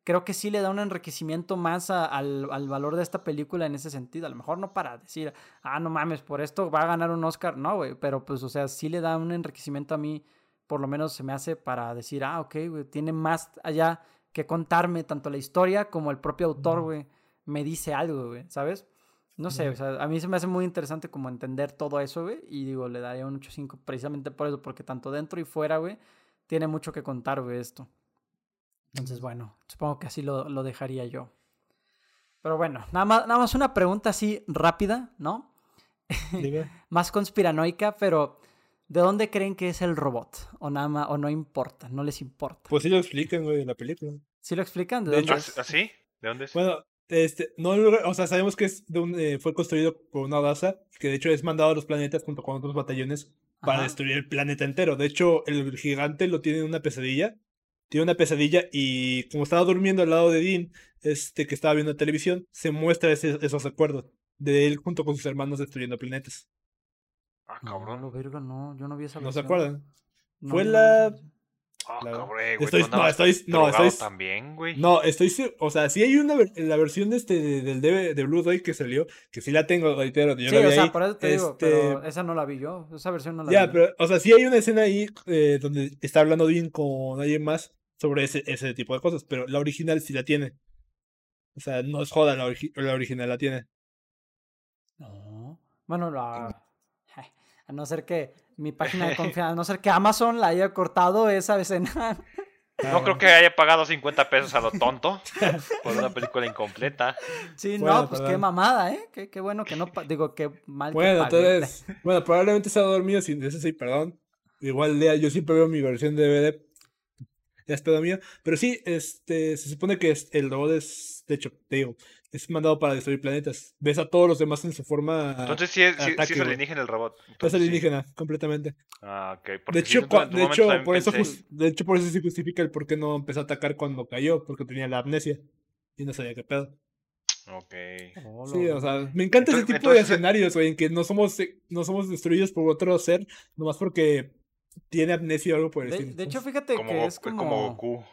creo que sí le da un enriquecimiento más al, al, valor de esta película en ese sentido. A lo mejor no para decir, ah, no mames, por esto va a ganar un Oscar. No, güey. Pero pues, o sea, sí le da un enriquecimiento a mí, por lo menos se me hace para decir, ah, ok, güey, tiene más allá que contarme tanto la historia como el propio autor, güey me dice algo, güey, ¿sabes? No sé, o sea, a mí se me hace muy interesante como entender todo eso, güey, y digo, le daría un 8.5 precisamente por eso, porque tanto dentro y fuera, güey, tiene mucho que contar, güey, esto. Entonces, bueno, supongo que así lo, lo dejaría yo. Pero bueno, nada más, nada más una pregunta así rápida, ¿no? (laughs) más conspiranoica, pero ¿de dónde creen que es el robot? O nada más, o no importa, no les importa. Pues sí lo explican, güey, en la película. ¿Sí lo explican? ¿De, dónde es? ¿Así? ¿De dónde es? Bueno, este, no, o sea, sabemos que es de un, eh, fue construido por una raza que de hecho es mandado a los planetas junto con otros batallones para destruir el planeta entero. De hecho, el gigante lo tiene en una pesadilla. Tiene una pesadilla y como estaba durmiendo al lado de Dean, este que estaba viendo televisión, se muestra esos recuerdos de él junto con sus hermanos destruyendo planetas. Ah, cabrón. No, verga, no, yo no vi esa ¿No se acuerdan? fue la Ah, güey. Estoy, no, estoy, no, estoy, también, güey. No, estoy, o sea, sí hay una, la versión de este, del de, de Blu-ray que salió, que sí la tengo, reitero, yo sí, la vi o sea, ahí, por eso te digo, este pero esa no la vi yo, esa versión no la ya, vi. pero, o sea, sí hay una escena ahí eh, donde está hablando bien con alguien más sobre ese, ese tipo de cosas, pero la original sí la tiene. O sea, no es joda, la, la original la tiene. No, bueno, la... A no ser que mi página de (laughs) confianza, a no ser que Amazon la haya cortado esa escena. No creo que haya pagado 50 pesos a lo tonto (laughs) por una película incompleta. Sí, no, pues qué mamada, ¿eh? Qué, qué, bueno que no, digo, qué mal bueno, entonces, bueno, probablemente se ha dormido sin eso sí, perdón. Igual Lea, yo siempre veo mi versión de DVD. Ya es pedo mío. Pero sí, este, se supone que el robot es, de hecho, te digo, es mandado para destruir planetas. Ves a todos los demás en su forma. Entonces sí es, sí, es alienígena el robot. es alienígena, completamente. Ah, ok. De hecho, de, hecho, por eso, de hecho, por eso se justifica el por qué no empezó a atacar cuando cayó, porque tenía la amnesia y no sabía qué pedo. Ok. Oh, sí, o sea, me encanta ese tipo de escenarios, güey, en que no somos, no somos destruidos por otro ser, nomás porque tiene amnesia o algo por el estilo. De hecho, fíjate que es como... como Goku.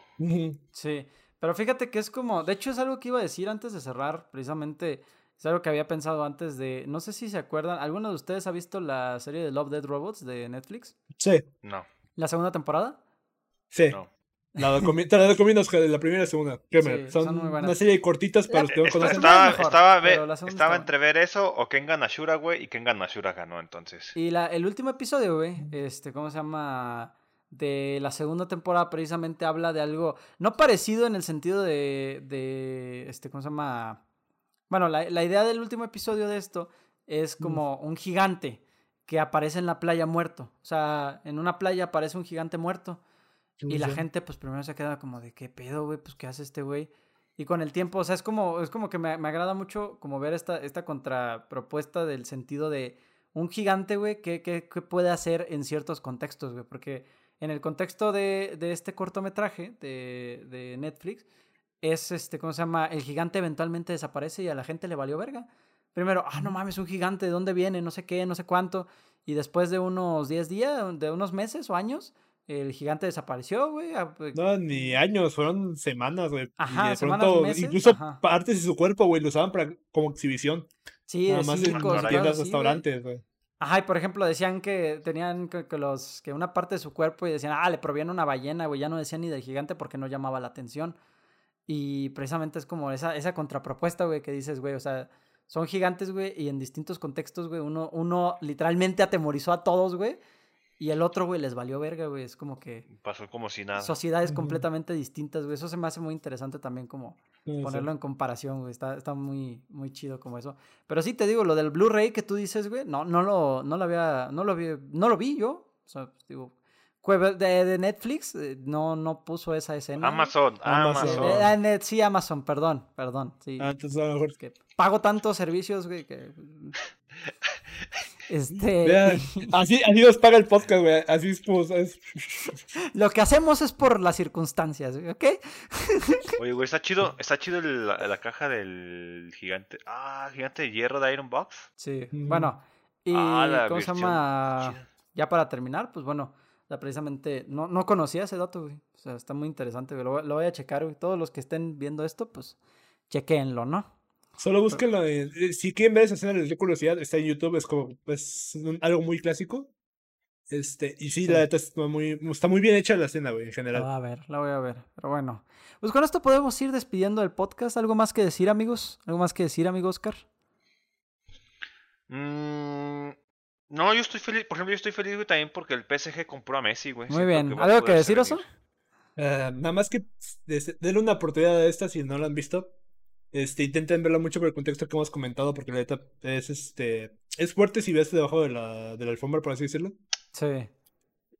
Sí. Pero fíjate que es como, de hecho es algo que iba a decir antes de cerrar, precisamente es algo que había pensado antes de, no sé si se acuerdan, ¿alguno de ustedes ha visto la serie de Love Dead Robots de Netflix? Sí. No. ¿La segunda temporada? Sí. No. La te la recomiendo la primera y segunda. Sí, son, una serie de cortitas para los que no conocen. Estaba, estaba, estaba entre ver eso o Kengan Ashura, güey, y Kengan Ashura ganó entonces. Y la, el último episodio, güey, este, ¿cómo se llama? de la segunda temporada precisamente habla de algo no parecido en el sentido de, de este, ¿cómo se llama? Bueno, la, la idea del último episodio de esto es como un gigante que aparece en la playa muerto. O sea, en una playa aparece un gigante muerto. Y la gente, pues primero se queda como de qué pedo, güey, pues qué hace este güey. Y con el tiempo, o sea, es como, es como que me, me agrada mucho como ver esta, esta contrapropuesta del sentido de un gigante, güey, ¿qué, qué, qué puede hacer en ciertos contextos, güey. Porque en el contexto de, de este cortometraje de, de, Netflix, es este, ¿cómo se llama? El gigante eventualmente desaparece y a la gente le valió verga. Primero, ah, no mames, un gigante, ¿de dónde viene? No sé qué, no sé cuánto. Y después de unos 10 días, de unos meses o años, el gigante desapareció, güey. Ah, pues no, ni años, fueron semanas, güey. Ajá, y semanas, meses, incluso partes de su cuerpo, güey, lo usaban para, como exhibición. Sí, Nada más en tiendas, restaurantes, güey. Ajá, y por ejemplo decían que tenían que, los que una parte de su cuerpo y decían, ah, le proviene una ballena, güey, ya no decían ni del gigante porque no llamaba la atención. Y precisamente es como esa, esa contrapropuesta, güey, que dices, güey, o sea, son gigantes, güey, y en distintos contextos, güey, uno, uno literalmente atemorizó a todos, güey, y el otro, güey, les valió verga, güey. Es como que. Pasó como si nada. Sociedades completamente distintas, güey. Eso se me hace muy interesante también, como ponerlo en comparación, güey. Está, está muy, muy chido como eso. Pero sí te digo, lo del Blu-ray que tú dices, güey, no, no lo, no lo había, no lo vi, no lo vi yo. O sea, digo, de, de Netflix eh, no, no puso esa escena. Amazon, Amazon. Eh, sí, Amazon, perdón, perdón. Sí. Ah, entonces a lo mejor. que pago tantos servicios, güey, que. (laughs) Este. (laughs) así, así nos paga el podcast, güey. Así es, pues, (laughs) Lo que hacemos es por las circunstancias, ¿ok? (laughs) Oye, güey, está chido, está chido la, caja del gigante. Ah, gigante de hierro de Iron Box. Sí. Bueno, y ah, ¿cómo se llama? Ya para terminar, pues bueno, precisamente no, no conocía ese dato, güey. O sea, está muy interesante, güey. Lo, lo voy a checar, güey. Todos los que estén viendo esto, pues chequenlo, ¿no? Solo búsquenlo. Eh, si quieren ver esa escena, de curiosidad. Está en YouTube, es como es algo muy clásico. Este, y sí, la neta está muy, está muy bien hecha la escena, güey, en general. La voy a ver, la voy a ver. Pero bueno. Pues con esto podemos ir despidiendo el podcast. ¿Algo más que decir, amigos? ¿Algo más que decir, amigo Oscar? Mm, no, yo estoy feliz. Por ejemplo, yo estoy feliz, güey, también porque el PSG compró a Messi, güey. Muy bien. ¿Algo que decir, Oso? Uh, nada más que denle una oportunidad a esta si no la han visto. Este, intenten verlo mucho por el contexto que hemos comentado, porque la neta es este. Es fuerte si ves debajo de la, de la alfombra, por así decirlo. Sí.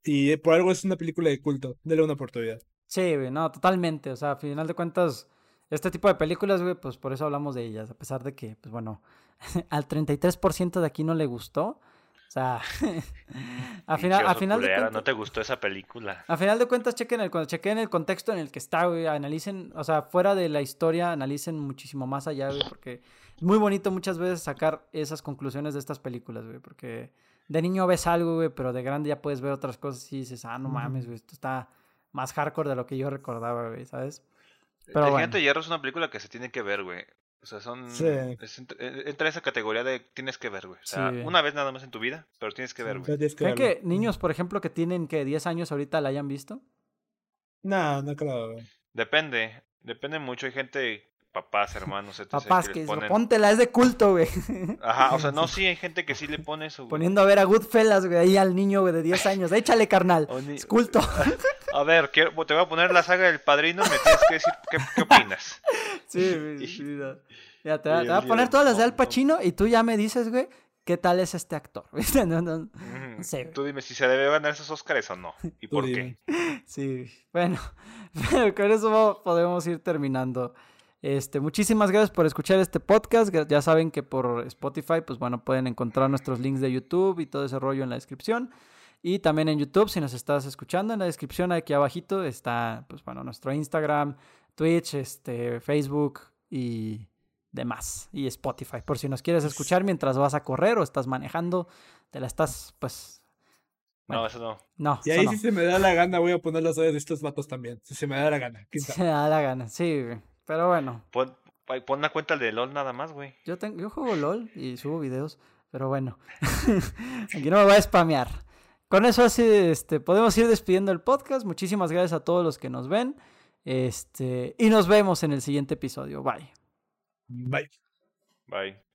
Y eh, por algo es una película de culto. Dele una oportunidad. Sí, güey, no, totalmente. O sea, a final de cuentas, este tipo de películas, güey, pues por eso hablamos de ellas. A pesar de que, pues bueno, (laughs) al 33% de aquí no le gustó. O sea, (laughs) a final, a final de cuentas, no te gustó esa película. A final de cuentas, chequen el, chequen el contexto en el que está, güey. Analicen, o sea, fuera de la historia, analicen muchísimo más allá, güey, porque es muy bonito muchas veces sacar esas conclusiones de estas películas, güey, porque de niño ves algo, güey, pero de grande ya puedes ver otras cosas y dices, ah, no mames, güey, esto está más hardcore de lo que yo recordaba, güey, ¿sabes? Pero bueno. Hierro es una película que se tiene que ver, güey. O sea, son. Eh, entra en esa categoría de tienes que ver, güey. O sea, una vez nada más en tu vida, pero tienes que ver, güey. ¿Creen que niños, por ejemplo, que tienen que 10 años ahorita la hayan visto? No, no creo, güey. Depende. Depende mucho. Hay gente papás, hermanos, etc. Papás, que, póntela, es de culto, güey. Ajá, o sea, no, sí, hay gente que sí le pone eso, Poniendo a ver a Goodfellas, güey, ahí al niño, güey, de 10 años. Échale, carnal. Es culto. (laughs) A ver, te voy a poner la saga del padrino, me tienes que decir qué, opinas. (laughs) Sí, güey, (laughs) Ya, te, voy a poner todas las de Al Pacino y tú ya me dices, güey, qué tal es este actor. no, no, sé, Tú dime si se debe ganar esos Oscars o no. ¿Y por qué? Sí, bueno, con eso podemos ir terminando. Este, muchísimas gracias por escuchar este podcast. Ya saben que por Spotify, pues bueno, pueden encontrar nuestros links de YouTube y todo ese rollo en la descripción. Y también en YouTube, si nos estás escuchando, en la descripción aquí abajito está, pues bueno, nuestro Instagram, Twitch, este, Facebook y demás. Y Spotify, por si nos quieres escuchar mientras vas a correr o estás manejando, te la estás, pues... no, eso no. No. Y ahí si se me da la gana voy a poner las de estos vatos también. Si se me da la gana. (laughs) Si se me da la gana, sí. Pero bueno. Pon, pon una cuenta de LOL nada más, güey. Yo, tengo, yo juego LOL y subo videos, pero bueno. (laughs) Aquí no me voy a spamear. Con eso así, este, podemos ir despidiendo el podcast. Muchísimas gracias a todos los que nos ven. Este, y nos vemos en el siguiente episodio. Bye. Bye. Bye.